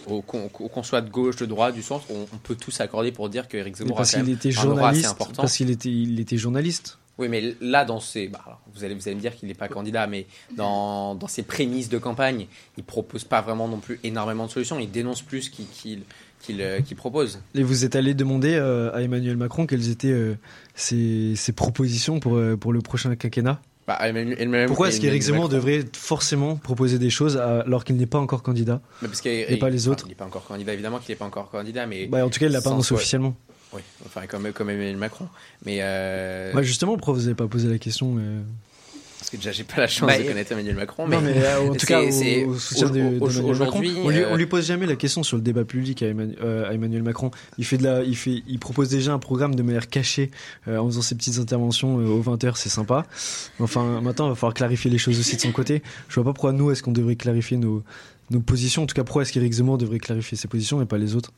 Qu'on soit de gauche, de droite, du centre, on, peut tous s'accorder pour dire Mais Zemmour a parce quand même était journaliste. Parce qu'il était, il était journaliste. Oui, mais là, dans ses, bah, alors, vous allez, vous allez me dire qu'il n'est pas candidat, mais dans, dans ses prémices de campagne, il propose pas vraiment non plus énormément de solutions. Il dénonce plus qu'il qu'il qu'il, euh, qu'il propose. Et vous êtes allé demander euh, à Emmanuel Macron quelles étaient euh, ses, ses propositions pour, euh, pour le prochain quinquennat? Bah, Emmanuel- Emmanuel- Pourquoi est-ce qu'Éric Zemmour devrait forcément proposer des choses à- alors qu'il n'est pas encore candidat? Mais parce pas les autres Il n'est pas encore candidat, évidemment qu'il n'est pas encore candidat, mais. bah, En tout cas, il l'a pas annoncé officiellement. Oui, enfin, comme, comme Emmanuel Macron. Mais. euh, Bah, justement, pourquoi vous n'avez pas posé la question euh, Parce que déjà, j'ai pas la chance Bah, de connaître Emmanuel Macron. Non, mais euh, en tout cas, au, au soutien au- de, au- d'Emmanuel Macron. aujourd'hui, On lui, on lui pose jamais la question sur le débat public à Emmanuel, euh, à Emmanuel Macron. Il fait de la, il fait, il propose déjà un programme de manière cachée euh, en faisant ses petites interventions euh, aux 20h, c'est sympa. Enfin, maintenant, il va falloir clarifier les choses aussi de son côté. Je vois pas pourquoi nous, est-ce qu'on devrait clarifier nos, nos positions. En tout cas, pourquoi est-ce qu'Éric Zemmour devrait clarifier ses positions et pas les autres?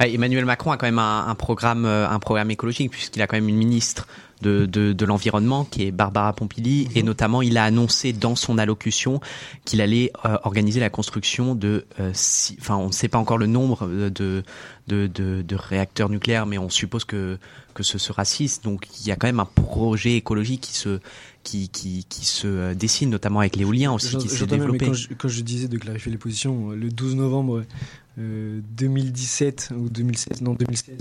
Emmanuel Macron a quand même un, un programme, euh, un programme écologique puisqu'il a quand même une ministre de, de, de l'environnement, qui est Barbara Pompili, et notamment il a annoncé dans son allocution qu'il allait euh, organiser la construction de, euh, six- enfin on ne sait pas encore le nombre de, de, de, de réacteurs nucléaires, mais on suppose que que ce sera 6. Donc il y a quand même un projet écologique qui se qui, qui, qui se euh, dessine, notamment avec l'éolien aussi, qui s'est développé. quand je, quand je disais de clarifier les positions, euh, le 12 novembre euh, 2017 ou 2016, non 2016,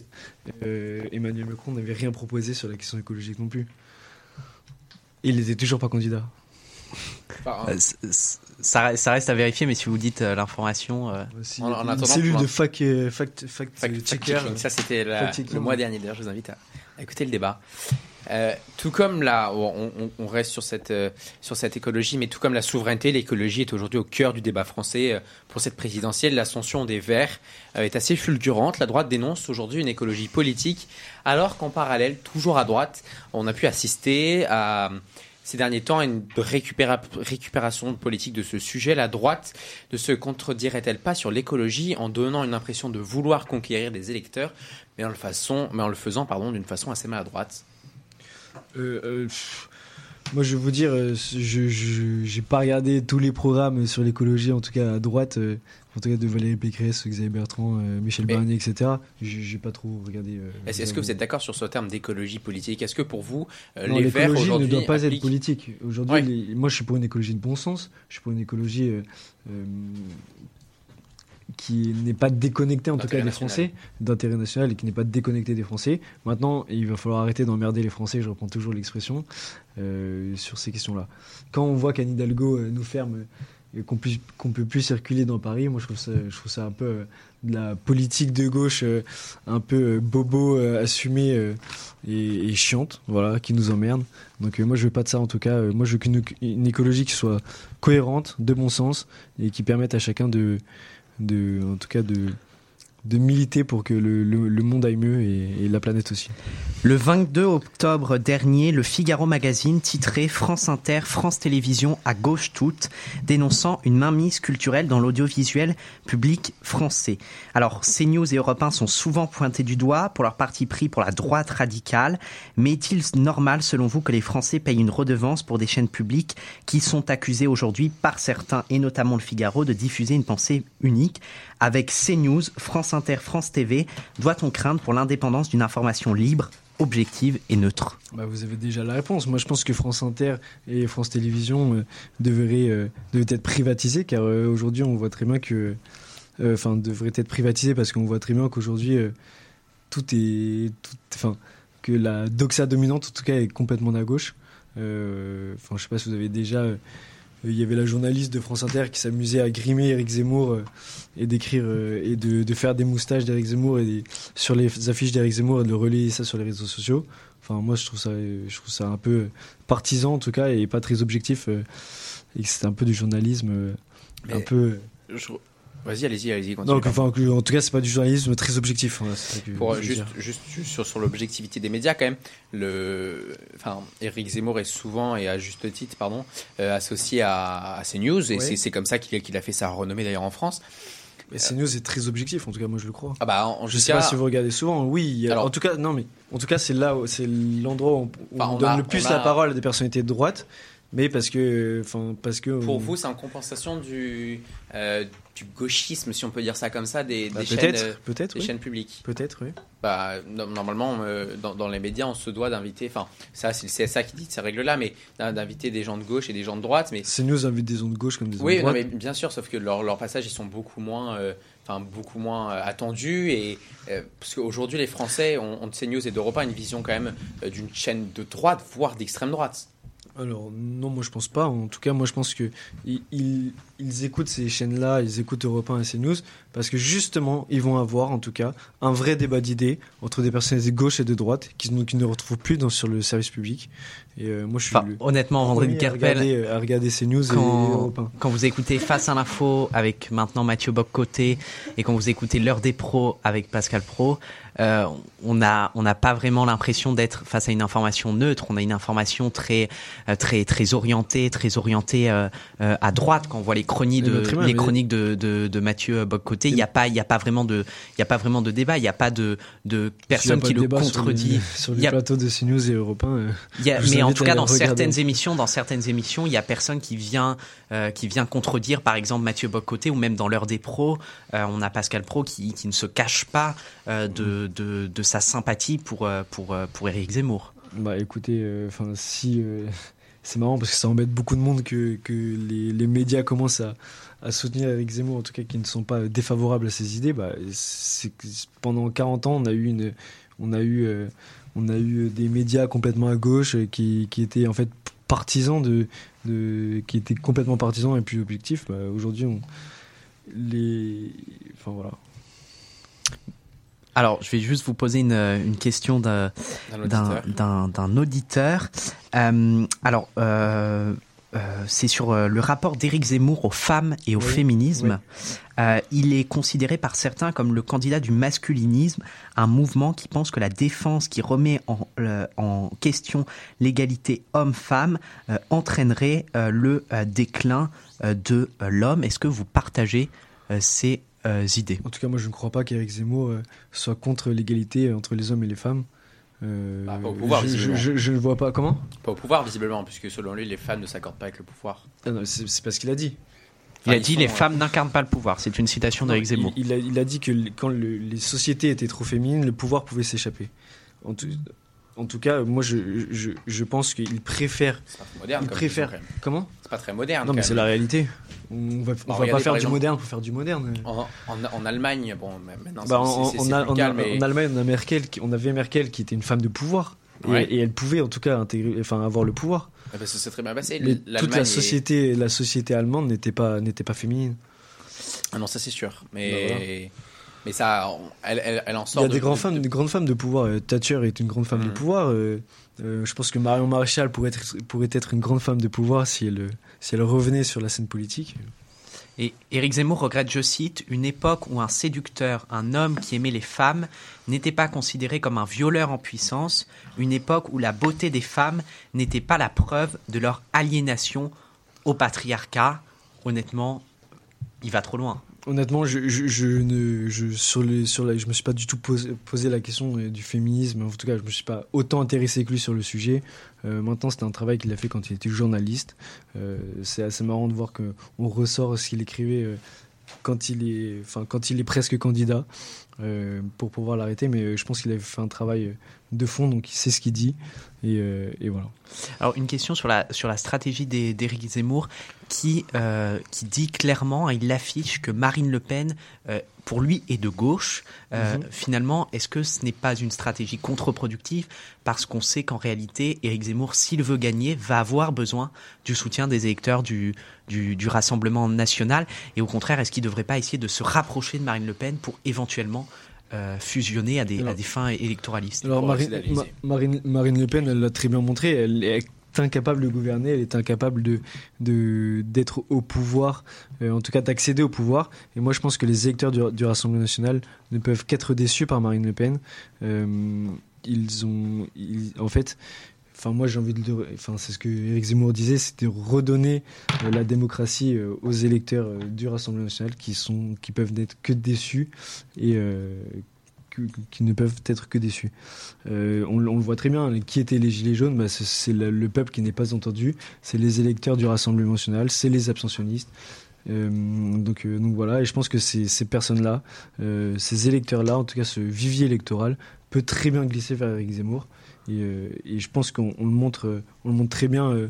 euh, Emmanuel Macron n'avait rien proposé sur la question écologique non plus. Et il n'était toujours pas candidat. Euh, c- c- ça, reste- ça reste à vérifier, mais si vous dites euh, l'information, euh, En- en une cellule de euh, fact, fact, Fact- euh, checker. fact-checking. Ça, c'était le mois dernier. D'ailleurs, je vous invite à, à écouter le débat. Euh, tout comme la, on, reste sur cette, euh, sur cette écologie, mais tout comme la souveraineté, l'écologie est aujourd'hui au cœur du débat français. Euh, Pour cette présidentielle, l'ascension des Verts est assez fulgurante. La droite dénonce aujourd'hui une écologie politique, alors qu'en parallèle, toujours à droite, on a pu assister à ces derniers temps à une récupéra- récupération politique de ce sujet. La droite ne se contredirait-elle pas sur l'écologie en donnant une impression de vouloir conquérir des électeurs, mais en le, faisant d'une façon assez maladroite? Euh, euh, moi, je vais vous dire, euh, je j'ai pas regardé tous les programmes sur l'écologie, en tout cas à droite, euh, en tout cas de Valérie Pécresse, Xavier Bertrand, euh, Michel Mais- Barnier, etc. J'ai pas trop regardé. Est-ce que vous êtes d'accord sur ce terme d'écologie politique? Est-ce que pour vous, Non, les Verts l'écologie ne aujourd'hui doit pas être politique. Aujourd'hui, Ouais. les- moi, je suis pour une écologie de bon sens. Je suis pour une écologie euh, euh, qui n'est pas déconnectée, en tout cas, des. Français, d'intérêt national et qui n'est pas déconnectée des Français. Maintenant, il va falloir arrêter d'emmerder les Français. Je reprends toujours l'expression euh, sur ces questions-là. Quand on voit qu'Anne Hidalgo euh, nous ferme euh, et qu'on puisse- qu'on peut plus circuler dans Paris, moi, je trouve ça, je trouve ça un peu euh, de la politique de gauche, euh, un peu bobo, assumée et, et chiante, voilà, qui nous emmerde. Donc moi je veux pas de ça en tout cas. Moi je veux qu'une une écologie qui soit cohérente, de bon sens et qui permette à chacun de, de en tout cas de, de militer pour que le, le- monde aille mieux et, la planète aussi. Le 22 octobre dernier, le Figaro Magazine titrait France Inter, France Télévisions à gauche toute, dénonçant une mainmise culturelle dans l'audiovisuel public français. Alors, CNews et Europe 1 sont souvent pointés du doigt pour leur parti pris pour la droite radicale, mais est-il normal selon vous que les Français payent une redevance pour des chaînes publiques qui sont accusées aujourd'hui par certains, et notamment le Figaro, de diffuser une pensée unique? Avec CNews, France Inter, France TV, doit-on craindre pour l'indépendance d'une information libre, objective et neutre? Bah, vous avez déjà la réponse. Moi je pense que France Inter et France Télévisions euh, devraient, euh, devraient être privatisés car euh, aujourd'hui on voit très bien que enfin devraient être privatisés parce qu'on voit très bien qu'aujourd'hui tout est enfin que la doxa dominante en tout cas est complètement à gauche. Enfin je sais pas si vous avez déjà il y avait la journaliste de France Inter qui s'amusait à grimer Eric Zemmour euh, et d'écrire euh, et de, de faire des moustaches d'Eric Zemmour et des- sur les affiches d'Eric Zemmour et de le relayer ça sur les réseaux sociaux. Enfin, moi, je trouve ça, euh, je trouve ça un peu partisan en tout cas et pas très objectif. euh, et c'est un peu du journalisme, euh, un Mais- peu. Je- Vas-y, allez-y, allez-y. Donc, enfin, en tout cas, c'est pas du journalisme très objectif. voilà, c'est ça que Pour, juste, dire. juste, juste sur, sur l'objectivité des médias, quand même, le, enfin, Eric Zemmour est souvent, et à juste titre, pardon, euh, associé à, à CNews, et Ouais. c'est- c'est comme ça qu'il a, qu'il a fait sa renommée d'ailleurs en France. Mais CNews est très objectif, en tout cas, moi je le crois. Ah bah, en, en Je sais cas, pas si vous regardez souvent. Oui, Alors- en tout cas, non, mais en tout cas, c'est là, où- c'est l'endroit où on, on donne a- le plus la parole à des personnalités de droite, mais parce que, enfin, parce que. pour on- vous, c'est en compensation du, euh, du gauchisme, si on peut dire ça comme ça, des, Bah, des chaînes, peut-être, euh, des oui. chaînes publiques. Peut-être, oui. Bah, no- normalement, euh, dans, dans les médias, on se doit d'inviter, enfin, ça, c'est le CSA qui dit ces règles-là, mais d'in- d'inviter des gens de gauche et des gens de droite, mais CNews invite des ondes de gauche comme des ondes Oui, de droite. mais bien sûr, sauf que leurs leurs passages ils sont beaucoup moins, euh, enfin beaucoup moins euh, attendus et euh, parce qu'aujourd'hui les Français ont, ont de CNews et d'Europa une vision quand même euh, d'une chaîne de droite, voire d'extrême droite. Alors non, moi je pense pas. En tout cas, moi je pense que ils, ils, ils écoutent ces chaînes-là, ils écoutent Europe 1 et CNews parce que justement, ils vont avoir en tout cas un vrai débat d'idées entre des personnalités de gauche et de droite qui, ne- qui ne retrouvent plus dans, sur le service public. Et euh, moi je suis Enfin, le honnêtement, Vendredi premier à Kerpel, regarder, à regarder CNews et quand, Europe 1. quand vous écoutez Face à l'info avec maintenant Mathieu Bock-Côté et quand vous écoutez l'heure des pros avec Pascal Pro, euh, on n'a on pas vraiment l'impression d'être face à une information neutre. On a une information très euh, très très orientée, très orientée euh, euh, à droite. Quand on voit les chroniques de les chroniques de, de, de Mathieu Boccoté, il n'y a pas il y a pas vraiment de il y a pas vraiment de débat. Il n'y a pas de de personne qui le sur les- contredit. Sur les, a- plateaux de CNews et Europe 1. il y a- je vous mais en tout cas, dans regarder. certaines émissions, dans certaines émissions, il y a personne qui vient, euh, qui vient contredire, par exemple, Mathieu Boccoté ou même dans l'heure des pros, euh, on a Pascal Pro qui, qui ne se cache pas euh, de, de, de sa sympathie pour, pour, pour Éric Zemmour. Bah écoutez, enfin si c'est marrant parce que ça embête beaucoup de monde que, les, médias commencent à, soutenir Eric Zemmour, en tout cas qui ne sont pas défavorables à ses idées. Bah, pendant 40 ans, euh, on a eu des médias complètement à gauche qui, étaient en fait partisans de qui étaient complètement partisans et puis objectifs. Bah, Aujourd'hui, on les, enfin voilà. Alors, je vais juste vous poser une, une question d'un auditeur. Euh, alors, euh, euh, c'est sur euh, le rapport d'Éric Zemmour aux femmes et au Oui, féminisme. Euh, il est considéré par certains comme le candidat du masculinisme, un mouvement qui pense que la défense qui remet en, euh, en question l'égalité homme-femme euh, entraînerait euh, le euh, déclin euh, de euh, l'homme. Est-ce que vous partagez euh, ces euh, idées En tout cas, moi, je ne crois pas qu'Éric Zemmour euh, soit contre l'égalité entre les hommes et les femmes. Euh, Bah, pas au pouvoir, je, ne vois pas comment? Pas au pouvoir, visiblement, puisque selon lui, les femmes ne s'accordent pas avec le pouvoir. Ah non, c'est c'est pas ce qu'il a dit. Il a Enfin, dit les euh, femmes n'incarnent pas le pouvoir. C'est une citation d'Éric Zemmour. Il, il a, il a dit que quand le- les sociétés étaient trop féminines, le pouvoir pouvait s'échapper. En tout, cas, moi, je, je, je pense qu'il préfère. C'est pas très moderne. Il comme préfère. vision, quand même. Comment C'est pas très moderne. Non, mais c'est la réalité. On va, on Bah, va regardez, pas faire du exemple- moderne pour faire du moderne. En, en, en Allemagne, bon, maintenant, Bah, c'est- plus calme, mais- en Allemagne, on, a Merkel, on avait Merkel qui était une femme de pouvoir. Et, Ouais. et elle pouvait en tout cas intégrer, enfin, avoir le pouvoir. Ah bah, ça s'est très bien passé. Mais toute la est- société, la société allemande n'était pas, n'était pas féminine. Ah non, ça c'est sûr. Bah, Mais, voilà. Mais ça, elle, elle, elle en Il sort. y a de- des grandes de- femmes, de- des grandes femmes de pouvoir. Euh, Thatcher est une grande femme de Mhm. pouvoir. Euh, euh, je pense que Marion Maréchal pourrait être, pourrait être une grande femme de pouvoir si elle, si elle revenait sur la scène politique. Et Éric Zemmour regrette, je cite, une époque où un séducteur, un homme qui aimait les femmes, n'était pas considéré comme un violeur en puissance, une époque où la beauté des femmes n'était pas la preuve de leur aliénation au patriarcat. Honnêtement, il va trop loin. Honnêtement, je, ne, je, sur les, sur la, je me suis pas du tout posé, la question euh, du féminisme. En tout cas, je me suis pas autant intéressé que lui sur le sujet. Euh, maintenant, c'était un travail qu'il a fait quand il était journaliste. Euh, c'est assez marrant de voir que on ressort ce qu'il écrivait quand il est, enfin, quand il est presque candidat pour pouvoir l'arrêter. Mais je pense qu'il avait fait un travail de fond, donc il sait ce qu'il dit. Et, et voilà. Alors, une question sur la, sur la stratégie d'Éric Zemmour qui, euh, qui dit clairement, hein, il affiche que Marine Le Pen, euh, pour lui, est de gauche. Euh, Mhm. Finalement, est-ce que ce n'est pas une stratégie contre-productive Parce qu'on sait qu'en réalité, Éric Zemmour, s'il veut gagner, va avoir besoin du soutien des électeurs du, du, du Rassemblement national. Et au contraire, est-ce qu'il ne devrait pas essayer de se rapprocher de Marine Le Pen pour éventuellement euh, fusionner à des, à Alors- des fins électoralistes? Alors Marine, Ma- Le Pen, elle l'a très bien montré, elle est incapable de gouverner, elle est incapable de d'être au pouvoir, euh, en tout cas d'accéder au pouvoir. Et moi, je pense que les électeurs du, du Rassemblement national ne peuvent qu'être déçus par Marine Le Pen. Euh, ils ont, ils- en fait, enfin moi j'ai envie de, enfin c'est ce que Éric Zemmour disait, c'était redonner euh, la démocratie aux électeurs du Rassemblement national qui sont, qui peuvent n'être que déçus et qui ne peuvent être que déçus. Euh, on, le voit très bien. Qui étaient les Gilets jaunes bah, C'est le, le peuple qui n'est pas entendu. C'est les électeurs du Rassemblement national. C'est les abstentionnistes. Euh, donc, euh, donc voilà. Et je pense que ces, ces personnes-là, ces électeurs-là, en tout cas ce vivier électoral, peut très bien glisser vers Eric Zemmour. Et, euh, et je pense qu'on on le montre, euh, on le montre très bien euh,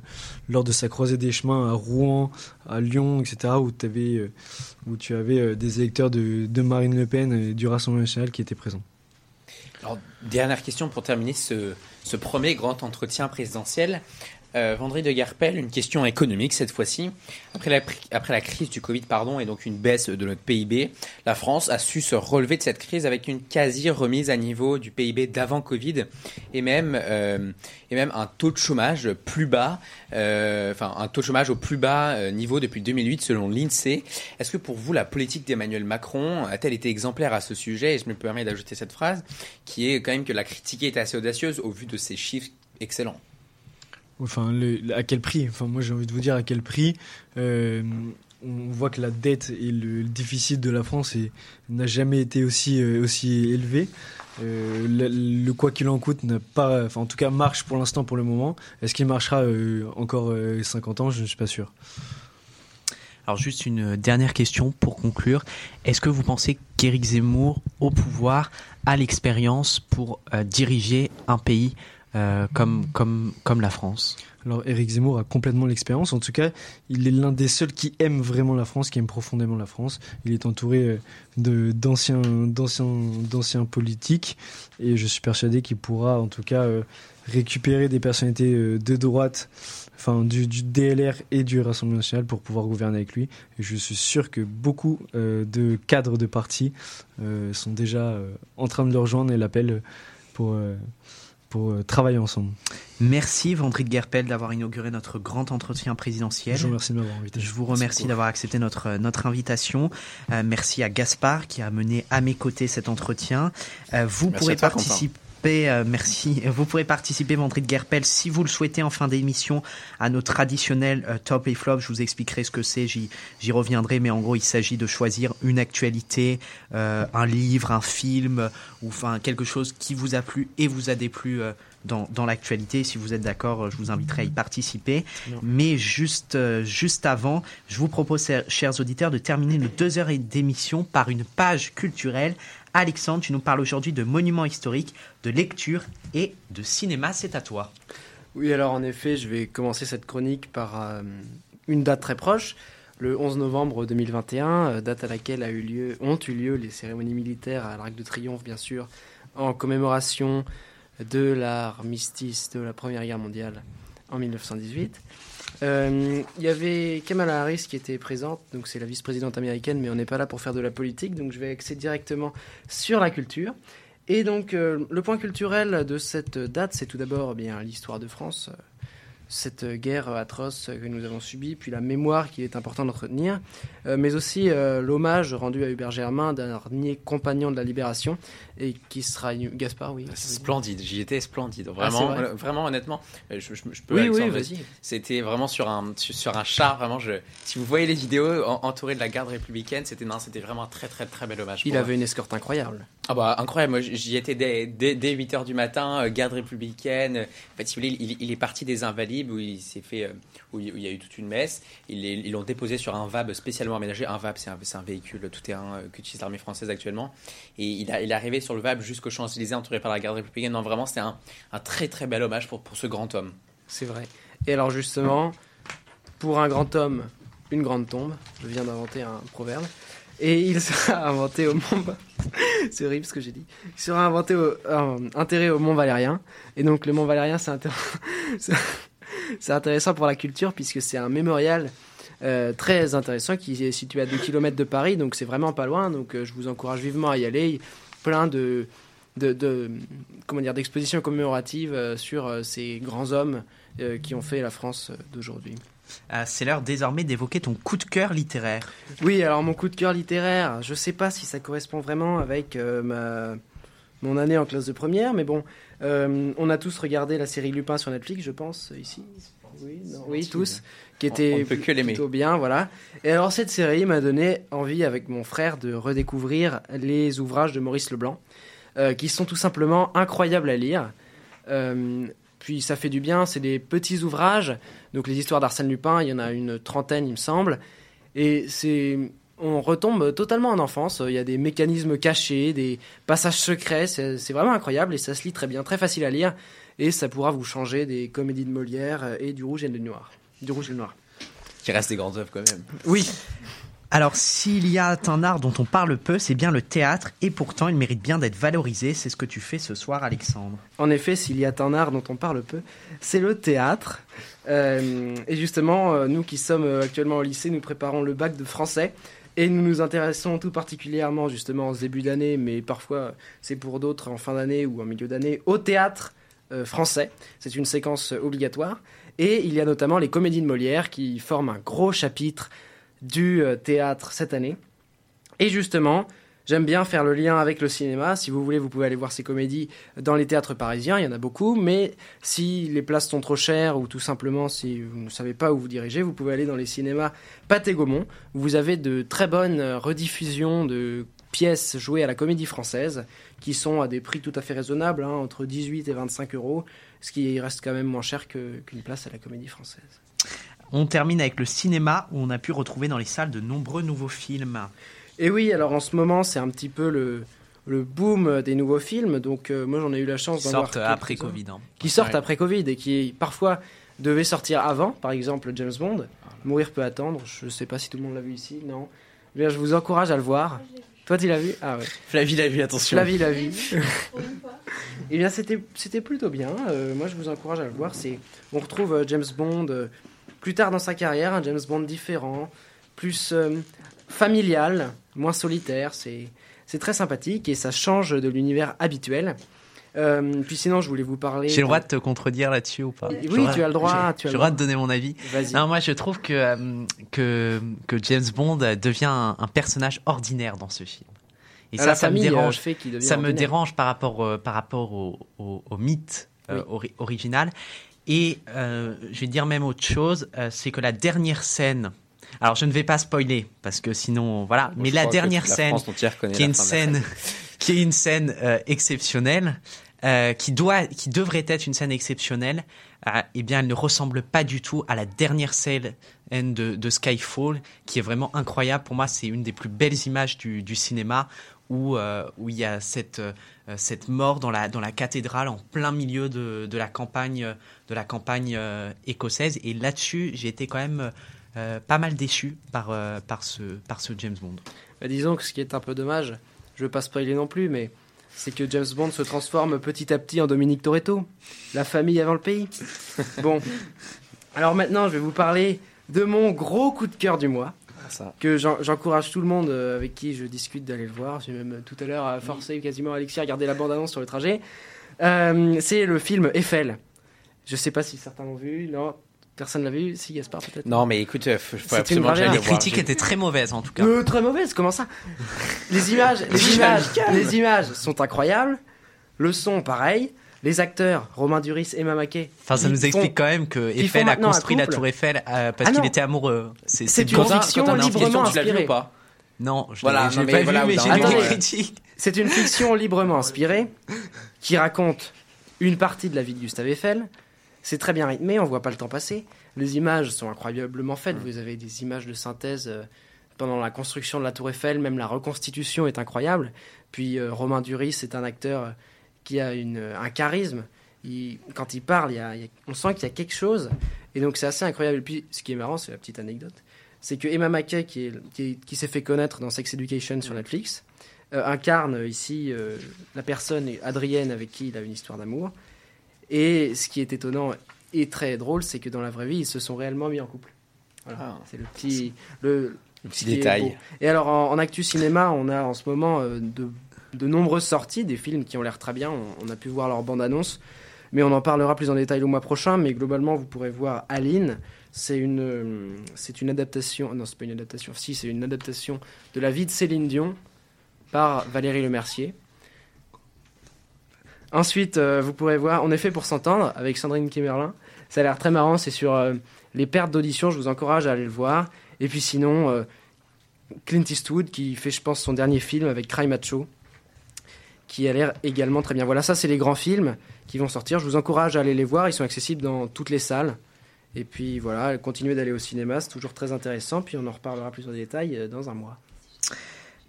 lors de sa croisée des chemins à Rouen, à Lyon, etc., où, t'avais, euh, où tu avais des électeurs de, Marine Le Pen et du Rassemblement national qui étaient présents. Alors, dernière question pour terminer ce premier grand entretien présidentiel. Euh, Vendry de Garpel, une question économique cette fois-ci. Après la, crise du Covid pardon, et donc une baisse de notre PIB, la France a su se relever de cette crise avec une quasi remise à niveau du PIB d'avant Covid et même, euh, et même un taux de chômage plus bas, euh, un taux de chômage au plus bas euh, niveau depuis 2008 selon l'INSEE. Est-ce que pour vous la politique d'Emmanuel Macron a-t-elle été exemplaire à ce sujet? Et je me permets d'ajouter cette phrase qui est quand même que la critique est assez audacieuse au vu de ces chiffres excellents. Enfin, à quel prix? Enfin, moi, j'ai envie de vous dire à quel prix. Euh, on voit que la dette et le, déficit de la France n'a jamais été aussi euh, aussi élevé. Euh, le, quoi qu'il en coûte pas, enfin, en tout cas, marche pour l'instant, pour le moment. Est-ce qu'il marchera encore euh, 50 ans? Je ne suis pas sûr. Alors juste une dernière question pour conclure. Est-ce que vous pensez qu'Éric Zemmour, au pouvoir, a l'expérience pour diriger un pays euh, comme, la France Alors, Éric Zemmour a complètement l'expérience. En tout cas, il est l'un des seuls qui aime vraiment la France, qui aime profondément la France. Il est entouré euh, d'anciens politiques et je suis persuadé qu'il pourra, en tout cas, euh, récupérer des personnalités de droite, enfin du, DLR et du Rassemblement national pour pouvoir gouverner avec lui. Je suis sûr que beaucoup de cadres de partis sont déjà en train de le rejoindre et l'appellent pour pour euh, travailler ensemble. Merci Vendry de Gerpel d'avoir inauguré notre grand entretien présidentiel. Je vous remercie de m'avoir invité. Je vous Merci remercie d'avoir accepté notre, notre invitation. Euh, merci à Gaspard qui a mené à mes côtés cet entretien. Euh, vous Merci pourrez participer. Euh, merci. Vous pourrez participer, Vendry de Gerpel, si vous le souhaitez en fin d'émission, à nos traditionnels euh, top et flop. Je vous expliquerai ce que c'est, j'y reviendrai, mais en gros, il s'agit de choisir une actualité, euh, un livre, un film, ou enfin quelque chose qui vous a plu et vous a déplu euh, dans, dans l'actualité. Si vous êtes d'accord, je vous inviterai à y participer. Mais juste, juste avant, je vous propose, chers- auditeurs, de terminer nos deux heures d'émission par une page culturelle. Alexandre, tu nous parles aujourd'hui de monuments historiques, de lecture et de cinéma. C'est à toi. Oui, alors en effet, je vais commencer cette chronique par euh, une date très proche, le 11 novembre 2021, euh, date à laquelle ont eu lieu les cérémonies militaires à l'Arc de Triomphe, bien sûr, en commémoration de l'armistice de la Première Guerre mondiale en 1918. Euh, Il y avait Kamala Harris qui était présente, donc c'est la vice-présidente américaine, mais on n'est pas là pour faire de la politique, donc je vais axer directement sur la culture. Et donc, euh, le point culturel de cette date, c'est tout d'abord eh bien l'histoire de France, euh, cette guerre atroce que nous avons subie, puis la mémoire qu'il est important d'entretenir, euh, mais aussi euh, l'hommage rendu à Hubert Germain, dernier compagnon de la Libération, et qui sera Gaspard, oui. C'est splendide, j'y étais splendide. Ah, Vraiment, vrai euh, vraiment honnêtement, je, je- je peux. Oui, oui, vas-y. C'était vraiment sur un sur, un char. Vraiment, je. Si vous voyez les vidéos en- entourées de la garde républicaine, c'était non, c'était vraiment un très très très bel hommage. Il avait une escorte incroyable. Ah bah incroyable, moi j'y étais dès, dès, dès 8h du matin, garde républicaine. En fait, si vous voulez, il, il est parti des Invalides où il s'est fait, euh, où, il, y a eu toute une messe. Ils l'ont déposé sur un VAB spécialement aménagé. Un VAB, c'est un, c'est un véhicule tout-terrain euh, qu'utilise l'armée française actuellement. Et il, est arrivé sur le VAB jusqu'aux Champs-Élysées entouré par la garde républicaine. Non, vraiment, c'était un, un très très bel hommage pour, ce grand homme. C'est vrai. Et alors justement, pour un grand homme, une grande tombe. Je viens d'inventer un proverbe. Et il sera inventé au Mont. c'est horrible ce que j'ai dit. Il sera inventé au, euh, enterré au Mont Valérien. Et donc le Mont Valérien, c'est intér- c'est- c'est intéressant pour la culture puisque c'est un mémorial euh, très intéressant qui est situé à 2 km de Paris. Donc c'est vraiment pas loin. Donc euh, je vous encourage vivement à y aller. Plein de de, de- comment dire d'expositions commémoratives euh, sur ces grands hommes qui ont fait la France d'aujourd'hui. Euh, c'est l'heure désormais d'évoquer ton coup de cœur littéraire. Oui, alors mon coup de cœur littéraire, je sais pas si ça correspond vraiment avec ma mon année en classe de première, mais bon, euh, on a tous regardé la série Lupin sur Netflix, je pense, ici. Oui, non, oui, tous, qui On- était on ne peut que l'aimer. plutôt bien, voilà. Et alors cette série m'a donné envie avec mon frère de redécouvrir les ouvrages de Maurice Leblanc, euh, qui sont tout simplement incroyables à lire. Euh, puis ça fait du bien, c'est des petits ouvrages. Donc les histoires d'Arsène Lupin, il y en a une trentaine, il me semble. Et c'est, on retombe totalement en enfance. Il y a des mécanismes cachés, des passages secrets. C'est vraiment incroyable et ça se lit très bien, très facile à lire. Et ça pourra vous changer des comédies de Molière et du Rouge et du Noir. Du Rouge et le Noir. Qui reste des grandes œuvres quand même. Oui. Alors, s'il y a un art dont on parle peu, c'est bien le théâtre, et pourtant il mérite bien d'être valorisé. C'est ce que tu fais ce soir, Alexandre. En effet, s'il y a un art dont on parle peu, c'est le théâtre. Euh, et justement, euh, nous qui sommes euh, actuellement au lycée, nous préparons le bac de français. Et nous nous intéressons tout particulièrement, justement, en début d'année, mais parfois c'est pour d'autres en fin d'année ou en milieu d'année, au théâtre euh, français. C'est une séquence obligatoire. Et il y a notamment les comédies de Molière qui forment un gros chapitre du euh, théâtre cette année. Et justement, j'aime bien faire le lien avec le cinéma. Si vous voulez, vous pouvez aller voir ces comédies dans les théâtres parisiens, il y en a beaucoup. Mais si les places sont trop chères ou tout simplement si vous ne savez pas où vous dirigez, vous pouvez aller dans les cinémas Pathé Gaumont. Vous avez de très bonnes euh, rediffusions de pièces jouées à la comédie française qui sont à des prix tout à fait raisonnables, hein, entre 18 et 25 euros, ce qui reste quand même moins cher qu'une place à la comédie française. On termine avec le cinéma, où on a pu retrouver dans les salles de nombreux nouveaux films. Et oui, alors en ce moment, c'est un petit peu le, le boom des nouveaux films. Donc euh, moi, j'en ai eu la chance Qui d'en voir sortent après. Covid, hein. Qui sortent Ouais. après Covid et qui parfois devaient sortir avant. Par exemple, James Bond. Mourir peut attendre. Je ne sais pas si tout le monde l'a vu ici. Non. Eh bien, je vous encourage à le voir. Toi, tu l'as vu? Ah ouais. Flavie l'a vu, attention. Flavie l'a vu. Eh bien, c'était c'était plutôt bien. Euh, moi, je vous encourage à le voir. C'est on retrouve euh, James Bond euh, plus tard dans sa carrière, un James Bond différent, plus euh, familial, moins solitaire. C'est très sympathique et ça change de l'univers habituel. Euh, puis sinon, je voulais vous parler. J'ai le droit de te contredire là-dessus ou pas? Oui, tu as le droit, j'ai- le droit de donner mon avis. Non, moi je trouve que, euh, que, que James Bond devient un, un personnage ordinaire dans ce film. Et ça, ça me famille, euh, dérange. fait ça me dérange par rapport, euh, par rapport au, au- au mythe euh, ori- original. Et euh, je vais dire même autre chose, euh, c'est que la dernière scène. Alors je ne vais pas spoiler parce que sinon voilà. Bon, mais la dernière la scène qui est une scène, qui est une scène euh, exceptionnelle, euh, qui doit, qui devrait être une scène exceptionnelle, euh, eh bien, elle ne ressemble pas du tout à la dernière scène de, de Skyfall, qui est vraiment incroyable. Pour moi, c'est une des plus belles images du, du cinéma où euh, où il y a cette euh, cette mort dans la dans la cathédrale en plein milieu de, de la campagne de la campagne euh, écossaise. Et là-dessus, j'ai été quand même pas mal déçu par euh, par ce par ce James Bond. Bah, disons que ce qui est un peu dommage, je veux pas spoiler non plus, mais c'est que James Bond se transforme petit à petit en Dominique Toretto. La famille avant le pays. Bon. Alors maintenant, je vais vous parler de mon gros coup de cœur du mois. Ça. Que j'en- j'encourage tout le monde euh, avec qui je discute d'aller le voir. J'ai même euh, tout à l'heure euh, forcé quasiment Alexis à regarder la bande-annonce sur le trajet. Euh, c'est le film Eiffel. Je sais pas si certains l'ont vu. Non, personne l'a vu. Si, Gaspard peut-être. Non, mais écoute, il faut, faut C'est une absolument que vraie j'aille le Les voir. critiques étaient très mauvaises en tout cas. Euh, très mauvaise, comment ça? Les images, les images, les images sont incroyables. Le son, pareil. Les acteurs, Romain Duris et Mamaké. Enfin, ça ils nous font- explique quand même que font Eiffel a maintenant un construit la couple. tour Eiffel euh, parce Ah qu'il était amoureux. C'est c'est une quand- fiction quand on a librement Question, tu l'as vu inspirée. ou pas? Non, je Voilà, l'ai- je non, l'ai mais pas voilà, vu, mais j'ai lu moment, des ouais. critiques. C'est une fiction librement inspirée qui raconte une partie de la vie de Gustave Eiffel. C'est très bien rythmé, on voit pas le temps passer. Les images sont incroyablement faites. Vous avez des images de synthèse euh, pendant la construction de la Tour Eiffel, même la reconstitution est incroyable. Puis euh, Romain Duris est un acteur euh, qui a une, un charisme. Il- quand il parle, il y a- il y a- on sent qu'il y a quelque chose. Et donc c'est assez incroyable. Et puis ce qui est marrant, c'est la petite anecdote, c'est que Emma Mackey, qui, est- qui, est- qui s'est fait connaître dans Sex Education sur Netflix, euh, incarne ici euh, la personne Adrienne avec qui il a une histoire d'amour. Et ce qui est étonnant et très drôle, c'est que dans la vraie vie, ils se sont réellement mis en couple. Voilà. Ah. c'est le petit, le, Le petit détail. Et alors en, en actu cinéma, on a en ce moment euh, de, de nombreuses sorties, des films qui ont l'air très bien. On, on a pu voir leur bande-annonce, mais on en parlera plus en détail le mois prochain. Mais globalement, vous pourrez voir Aline. C'est une, euh, c'est une adaptation. Non, c'est pas une adaptation. Si, c'est une adaptation de la vie de Céline Dion par Valérie Lemercier. Ensuite, euh, vous pourrez voir On est fait pour s'entendre avec Sandrine Kimerlin. Ça a l'air très marrant. C'est sur euh, les pertes d'audition. Je vous encourage à aller le voir. Et puis sinon, euh, Clint Eastwood qui fait, je pense, son dernier film avec Cry Macho, qui a l'air également très bien. Voilà, ça, c'est les grands films qui vont sortir. Je vous encourage à aller les voir. Ils sont accessibles dans toutes les salles. Et puis voilà, continuez d'aller au cinéma, c'est toujours très intéressant. Puis on en reparlera plus en détail dans un mois.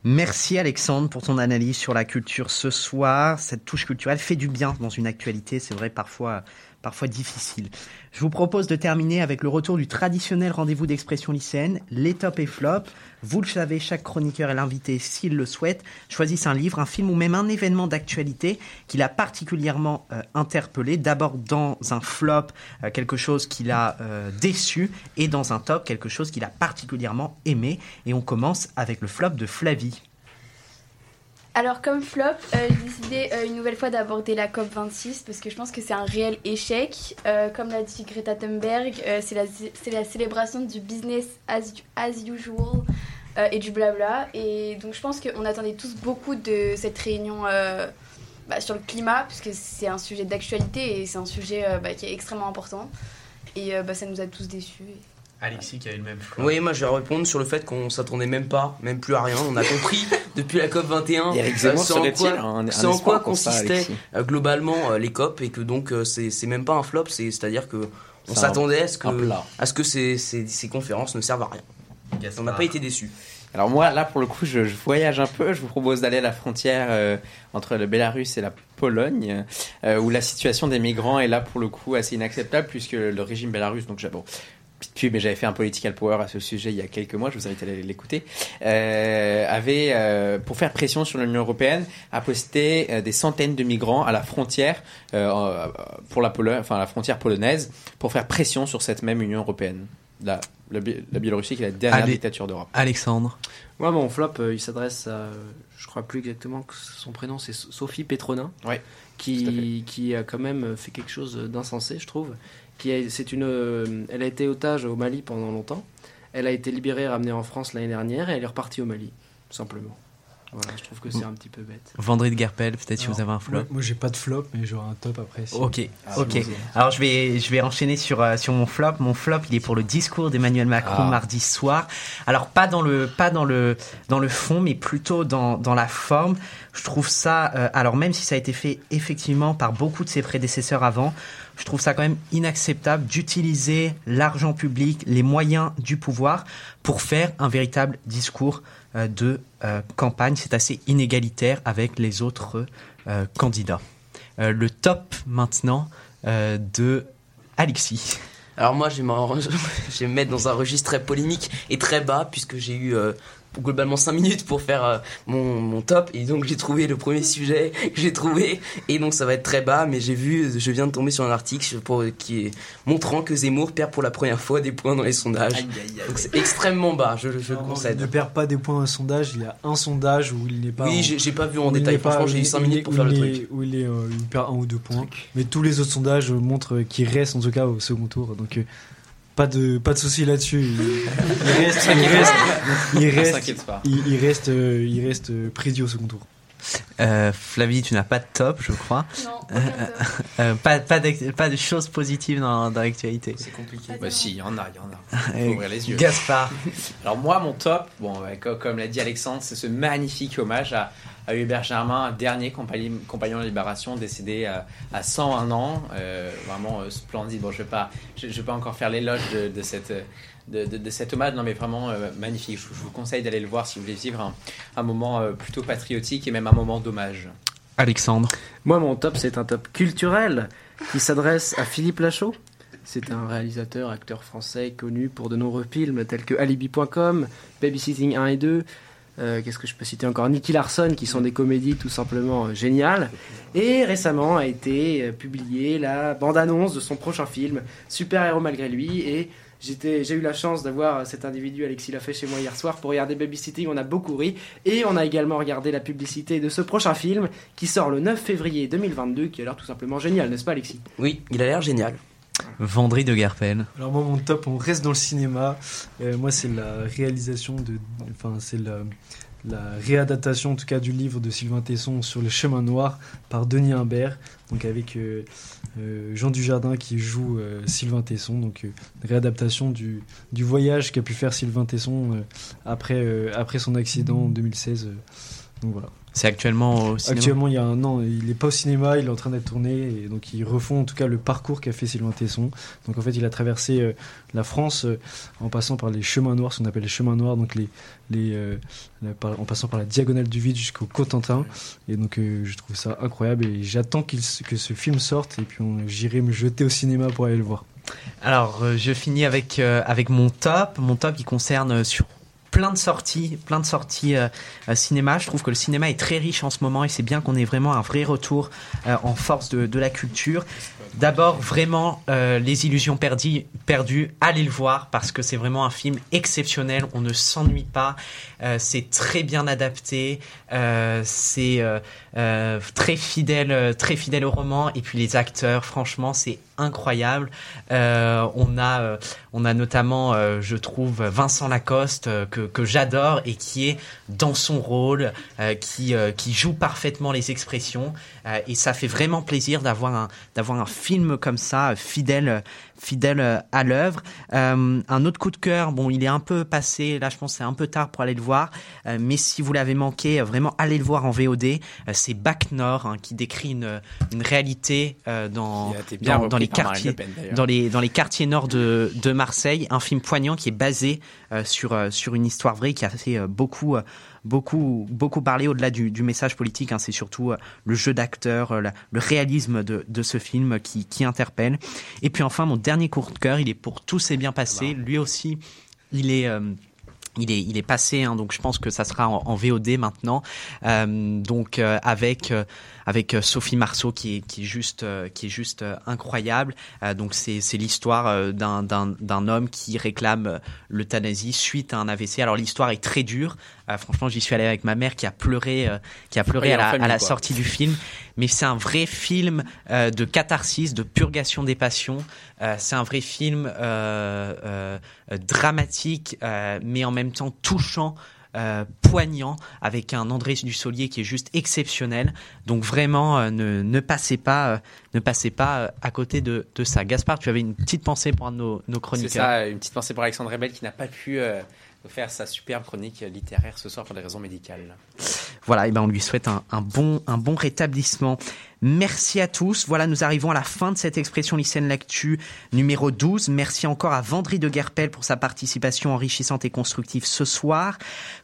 Merci Alexandre pour ton analyse sur la culture ce soir. Cette touche culturelle fait du bien dans une actualité, c'est vrai, parfois, parfois difficiles. Je vous propose de terminer avec le retour du traditionnel rendez-vous d'expression lycéenne, les top et flop. Vous le savez, chaque chroniqueur et l'invité, s'il le souhaite, choisissent un livre, un film ou même un événement d'actualité qui l'a particulièrement euh, interpellé. D'abord dans un flop, euh, quelque chose qui l'a euh, déçu, et dans un top, quelque chose qu'il a particulièrement aimé. Et on commence avec le flop de Flavie. Alors comme flop, euh, j'ai décidé euh, une nouvelle fois d'aborder la COP26 parce que je pense que c'est un réel échec. Euh, comme l'a dit Greta Thunberg, c'est la, célébration du business as, usual et du blabla. Et donc je pense qu'on attendait tous beaucoup de cette réunion bah, sur le climat puisque c'est un sujet d'actualité et c'est un sujet bah, qui est extrêmement important. Et bah, ça nous a tous déçus. Alexis qui a eu le même flop. Oui, moi je vais répondre sur le fait qu'on s'attendait même pas, même plus à rien. On a compris depuis la COP 21 Eric Zemmour ce en serait-il quoi, un- un ce en espoir quoi Alexis euh, globalement euh, les COP et que donc euh, c'est c'est même pas un flop, c'est- c'est-à-dire que on un- s'attendait à ce que, un à ce que ces, ces, ces conférences ne servent à rien. On n'a pas été déçus. Alors moi, là, pour le coup, je, je voyage un peu. Je vous propose d'aller à la frontière euh, entre le Bélarus et la Pologne, euh, où la situation des migrants est là, pour le coup, assez inacceptable, puisque le régime bélarus, donc j'ai- mais j'avais fait un political power à ce sujet il y a quelques mois, je vous invite à aller l'écouter, euh, avait, euh, pour faire pression sur l'Union européenne, a posté euh, des centaines de migrants à la frontière euh, pour la Pologne, enfin la frontière polonaise, pour faire pression sur cette même Union européenne. La, la, Bi- la Biélorussie qui est la dernière Allez. dictature d'Europe. Alexandre. Moi, mon flop, euh, il s'adresse à. Je crois plus exactement que son prénom, c'est So- Sophie Petronin. Ouais, Qui, qui a quand même fait quelque chose d'insensé, je trouve. Qui a- c'est une, euh, elle a été otage au Mali pendant longtemps. Elle a été libérée et ramenée en France l'année dernière et elle est repartie au Mali, tout simplement. Voilà, je trouve que c'est un petit peu bête. Vendry de Garpel, peut-être si vous avez un flop. Moi, moi, j'ai pas de flop, mais j'aurai un top après. si- Ok, Ah, ok. bon, Alors je vais, je vais enchaîner sur, euh, sur mon flop. Mon flop, il est pour le discours d'Emmanuel Macron Ah. mardi soir. Alors pas dans le, pas dans le, dans le fond, mais plutôt dans, dans la forme. Je trouve ça, euh, alors même si ça a été fait effectivement par beaucoup de ses prédécesseurs avant, je trouve ça quand même inacceptable d'utiliser l'argent public, les moyens du pouvoir pour faire un véritable discours euh, de euh, campagne. C'est assez inégalitaire avec les autres euh, candidats. Le top maintenant de Alexis. Alors moi, je vais, me mettre dans un registre très polémique et très bas puisque j'ai eu globalement 5 minutes pour faire euh, mon, mon top et donc j'ai trouvé le premier sujet que j'ai trouvé et donc ça va être très bas mais j'ai vu, je viens de tomber sur un article pour, qui est montrant que Zemmour perd pour la première fois des points dans les sondages. Donc c'est extrêmement bas, je, je le Alors, concède. Il ne perd pas des points au sondage. Il y a un sondage où il n'est pas. Oui, en- j'ai- pas vu en détail. Franchement, j'ai eu où cinq il est- minutes pour faire le truc. Où il, est, euh, il perd un ou deux points. Mais tous les autres sondages montrent qu'il reste en tout cas au second tour. Donc euh, pas de pas de souci là-dessus. Il, il reste, il reste, il reste, pas. il, il reste, euh, il reste euh, prédit au second tour. Euh, Flavie, tu n'as pas de top, je crois. Non, Euh, euh, pas, pas, de choses positives dans, dans l'actualité. C'est compliqué. Bah si, il y en a, il y en a. Faut ouvrir les yeux. Gaspard. Alors moi, mon top, bon, comme, l'a dit Alexandre, c'est ce magnifique hommage à, à Hubert Germain, dernier compagnon, compagnon de libération décédé à, à 101 ans, euh, vraiment euh, splendide. Bon, je vais pas, je, je vais pas encore faire l'éloge de, de cette euh, de, de- de cet hommage, non mais vraiment euh, magnifique. Je, je vous conseille d'aller le voir si vous voulez vivre un, un moment euh, plutôt patriotique et même un moment d'hommage. Alexandre. Moi, mon top, c'est un top culturel qui s'adresse à Philippe Lachaud. C'est un réalisateur, acteur français connu pour de nombreux films tels que Alibi.com, Babysitting 1 et 2. euh, Qu'est-ce que je peux citer encore? Nicky Larson, qui sont des comédies tout simplement euh, géniales. Et récemment a été euh, publiée la bande-annonce de son prochain film, Super Héros malgré lui. Et j'étais- j'ai eu la chance d'avoir cet individu, Alexis l'a fait chez moi hier soir, pour regarder Babysitting. On a beaucoup ri. Et on a également regardé la publicité de ce prochain film qui sort le 9 février 2022, qui a l'air tout simplement génial, n'est-ce pas Alexis? Oui, il a l'air génial. Vendry de Garpel. Alors moi mon top, on reste dans le cinéma. Euh, moi c'est la réalisation de, enfin c'est la, la réadaptation en tout cas du livre de Sylvain Tesson sur le chemin noir par Denis Imbert, donc avec euh, euh, Jean Dujardin qui joue euh, Sylvain Tesson, donc réadaptation du, du voyage qu'a pu faire Sylvain Tesson après, après son accident en 2016. euh, Donc voilà. C'est actuellement au cinéma Actuellement, il y a un an, il n'est pas au cinéma, il est en train d'être tourné, et donc ils refont en tout cas le parcours qu'a fait Sylvain Tesson. Donc en fait, il a traversé euh, la France euh, en passant par les chemins noirs, ce qu'on appelle les chemins noirs, donc les, les, euh, la- par- en passant par la diagonale du vide jusqu'au Cotentin. Et donc je trouve ça incroyable, et j'attends s- que ce film sorte, et puis j'irai me jeter au cinéma pour aller le voir. Alors, je finis avec, avec mon top. Mon top qui concerne sur plein de sorties, plein de sorties euh, euh, cinéma. Je trouve que le cinéma est très riche en ce moment et c'est bien qu'on ait vraiment un vrai retour euh, en force de, de la culture. D'abord, vraiment, euh, Les Illusions perdues, perdues, allez le voir parce que c'est vraiment un film exceptionnel. On ne s'ennuie pas. Euh, c'est très bien adapté. Euh, c'est euh, euh, très fidèle, euh, très fidèle au roman. Et puis les acteurs, franchement, c'est incroyable. Euh, on a, euh, on a notamment, euh, je trouve, Vincent Lacoste que, que j'adore et qui est dans son rôle, qui, qui joue parfaitement les expressions. Et ça fait vraiment plaisir d'avoir un, d'avoir un film comme ça, fidèle, fidèle euh, à l'œuvre. Euh, un autre coup de cœur, bon, il est un peu passé. Là, je pense que c'est un peu tard pour aller le voir. Euh, mais si vous l'avez manqué, vraiment allez le voir en VOD. Euh, c'est Bac Nord hein, qui décrit une, une réalité dans, les quartiers, Le Pen, d'ailleurs. dans les dans les quartiers nord de, de Marseille. Un film poignant qui est basé sur sur une histoire vraie qui a fait beaucoup beaucoup beaucoup parler au-delà du, du message politique. hein. c'est surtout euh, le jeu d'acteur, euh, le réalisme de, de ce film qui, qui interpelle. Et puis enfin, mon dernier coup de cœur, il est pour tout s'est bien passé. Lui aussi, il est euh, il est, il est passé, hein, donc je pense que ça sera en, en VOD maintenant. Euh, donc euh, avec euh, avec euh, Sophie Marceau qui est qui est juste euh, qui est juste euh, incroyable. Euh, donc c'est c'est l'histoire d'un d'un d'un homme qui réclame l'euthanasie suite à un AVC. Alors l'histoire est très dure. Euh, franchement, j'y suis allé avec ma mère qui a pleuré euh, qui a pleuré à la, famille, à la quoi. sortie du film. Mais c'est un vrai film euh, de catharsis, de purgation des passions. Euh, c'est un vrai film euh, euh, euh, dramatique, euh, mais en même temps touchant. euh, poignant avec un André Dussolier qui est juste exceptionnel donc vraiment euh, ne, ne passez pas euh, ne passez pas à côté de, de ça Gaspard tu avais une petite pensée pour un de nos, nos C'est chroniqueurs ça, une petite pensée pour Alexandre Rebel qui n'a pas pu faire sa superbe chronique littéraire ce soir pour des raisons médicales. Voilà, et ben on lui souhaite un, un bon, un bon rétablissement. Merci à tous. Voilà, nous arrivons à la fin de cette expression lycéenne l'actu numéro 12. Merci encore à Vendry de Guerpel pour sa participation enrichissante et constructive ce soir.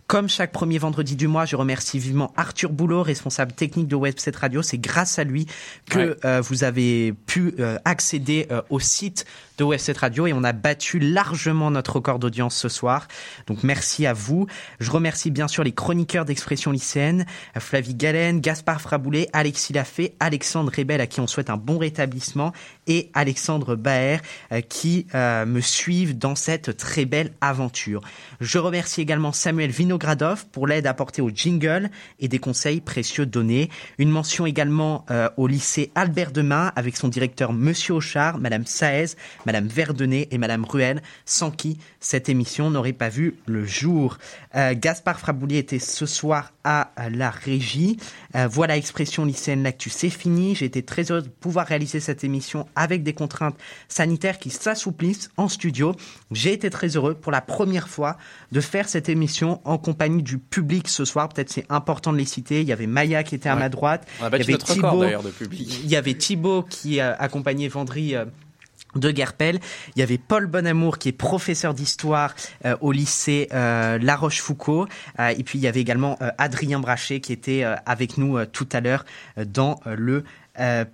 Comme chaque premier vendredi du mois, je remercie vivement Arthur Boulot, responsable technique de Webset Radio. C'est grâce à lui que Ouais. euh, vous avez pu euh, accéder euh, au site de Webset Radio et on a battu largement notre record d'audience ce soir. Donc merci à vous. Je remercie bien sûr les chroniqueurs d'expression lycéenne, Flavie Galen, Gaspard Fraboulet, Alexis Lafay, Alexandre Rebel à qui on souhaite un bon rétablissement et Alexandre Baer euh, qui euh, me suivent dans cette très belle aventure. Je remercie également Samuel Vinogradov pour l'aide apportée au jingle et des conseils précieux donnés. Une mention également euh, au lycée Albert Demain avec son directeur Monsieur Auchard, Madame Saez, Madame Verdenet et Madame Ruel, sans qui cette émission n'aurait pas vu le jour. Gaspard Fraboulier était ce soir à la régie. Voilà Expression lycéenne l'actu, c'est fini. J'ai été très heureux de pouvoir réaliser cette émission avec des contraintes sanitaires qui s'assouplissent en studio. J'ai été très heureux pour la première fois de faire cette émission en compagnie du public ce soir. Peut-être c'est important de les citer. Il y avait Maya qui était à Ouais. ma droite. On a il y avait record, Thibaut- d'ailleurs, de public. Il y avait Thibaut qui euh, accompagnait Vendry. De Guerpel. Il y avait Paul Bonamour qui est professeur d'histoire euh, au lycée euh, La Rochefoucauld. Euh, et puis il y avait également Adrien Brachet qui était avec nous tout à l'heure dans le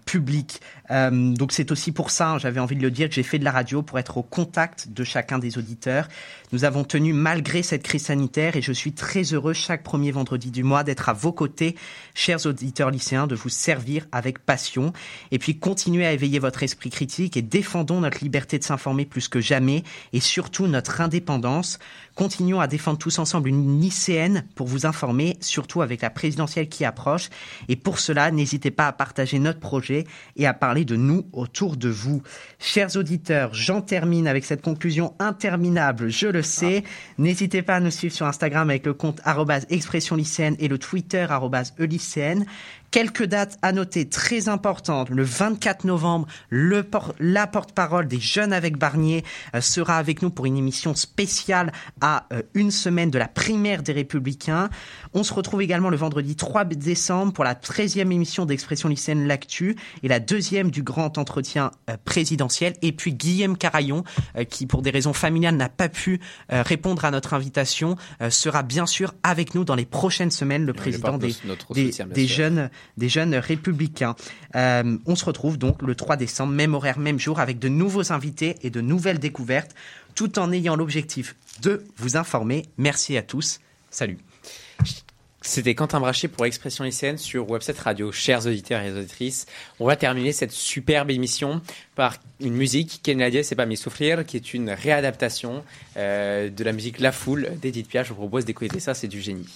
public. Euh, donc c'est aussi pour ça, hein, j'avais envie de le dire, que j'ai fait de la radio pour être au contact de chacun des auditeurs. Nous avons tenu malgré cette crise sanitaire et je suis très heureux chaque premier vendredi du mois d'être à vos côtés, chers auditeurs lycéens, de vous servir avec passion. Et puis continuez à éveiller votre esprit critique et défendons notre liberté de s'informer plus que jamais et surtout notre indépendance. Continuons à défendre tous ensemble une lycéenne pour vous informer, surtout avec la présidentielle qui approche. Et pour cela, n'hésitez pas à partager notre projet et à parler de nous autour de vous. Chers auditeurs, j'en termine avec cette conclusion interminable, je le sais. N'hésitez pas à nous suivre sur Instagram avec le compte expression lycéenne et le Twitter e lycéenne. Quelques dates à noter très importantes. Le 24 novembre, le por- la porte-parole des jeunes avec Barnier euh, sera avec nous pour une émission spéciale à euh, une semaine de la primaire des Républicains. On se retrouve également le vendredi 3 décembre pour la 13e émission d'Expression lycéenne L'Actu et la deuxième du grand entretien euh, présidentiel. Et puis Guillaume Carayon, euh, qui pour des raisons familiales n'a pas pu euh, répondre à notre invitation, euh, sera bien sûr avec nous dans les prochaines semaines, le président des, notre des, des jeunes, des jeunes républicains. Euh, on se retrouve donc le 3 décembre, même horaire, même jour, avec de nouveaux invités et de nouvelles découvertes, tout en ayant l'objectif de vous informer. Merci à tous. Salut. C'était Quentin Brachet pour Expression lycéenne sur Webset Radio. Chers auditeurs et auditrices, on va terminer cette superbe émission par une musique qui Nadie c'est pas mis souffrir, qui est une réadaptation euh, de la musique La Foule d'Edith Piaf. Je vous propose d'écouter ça, c'est du génie.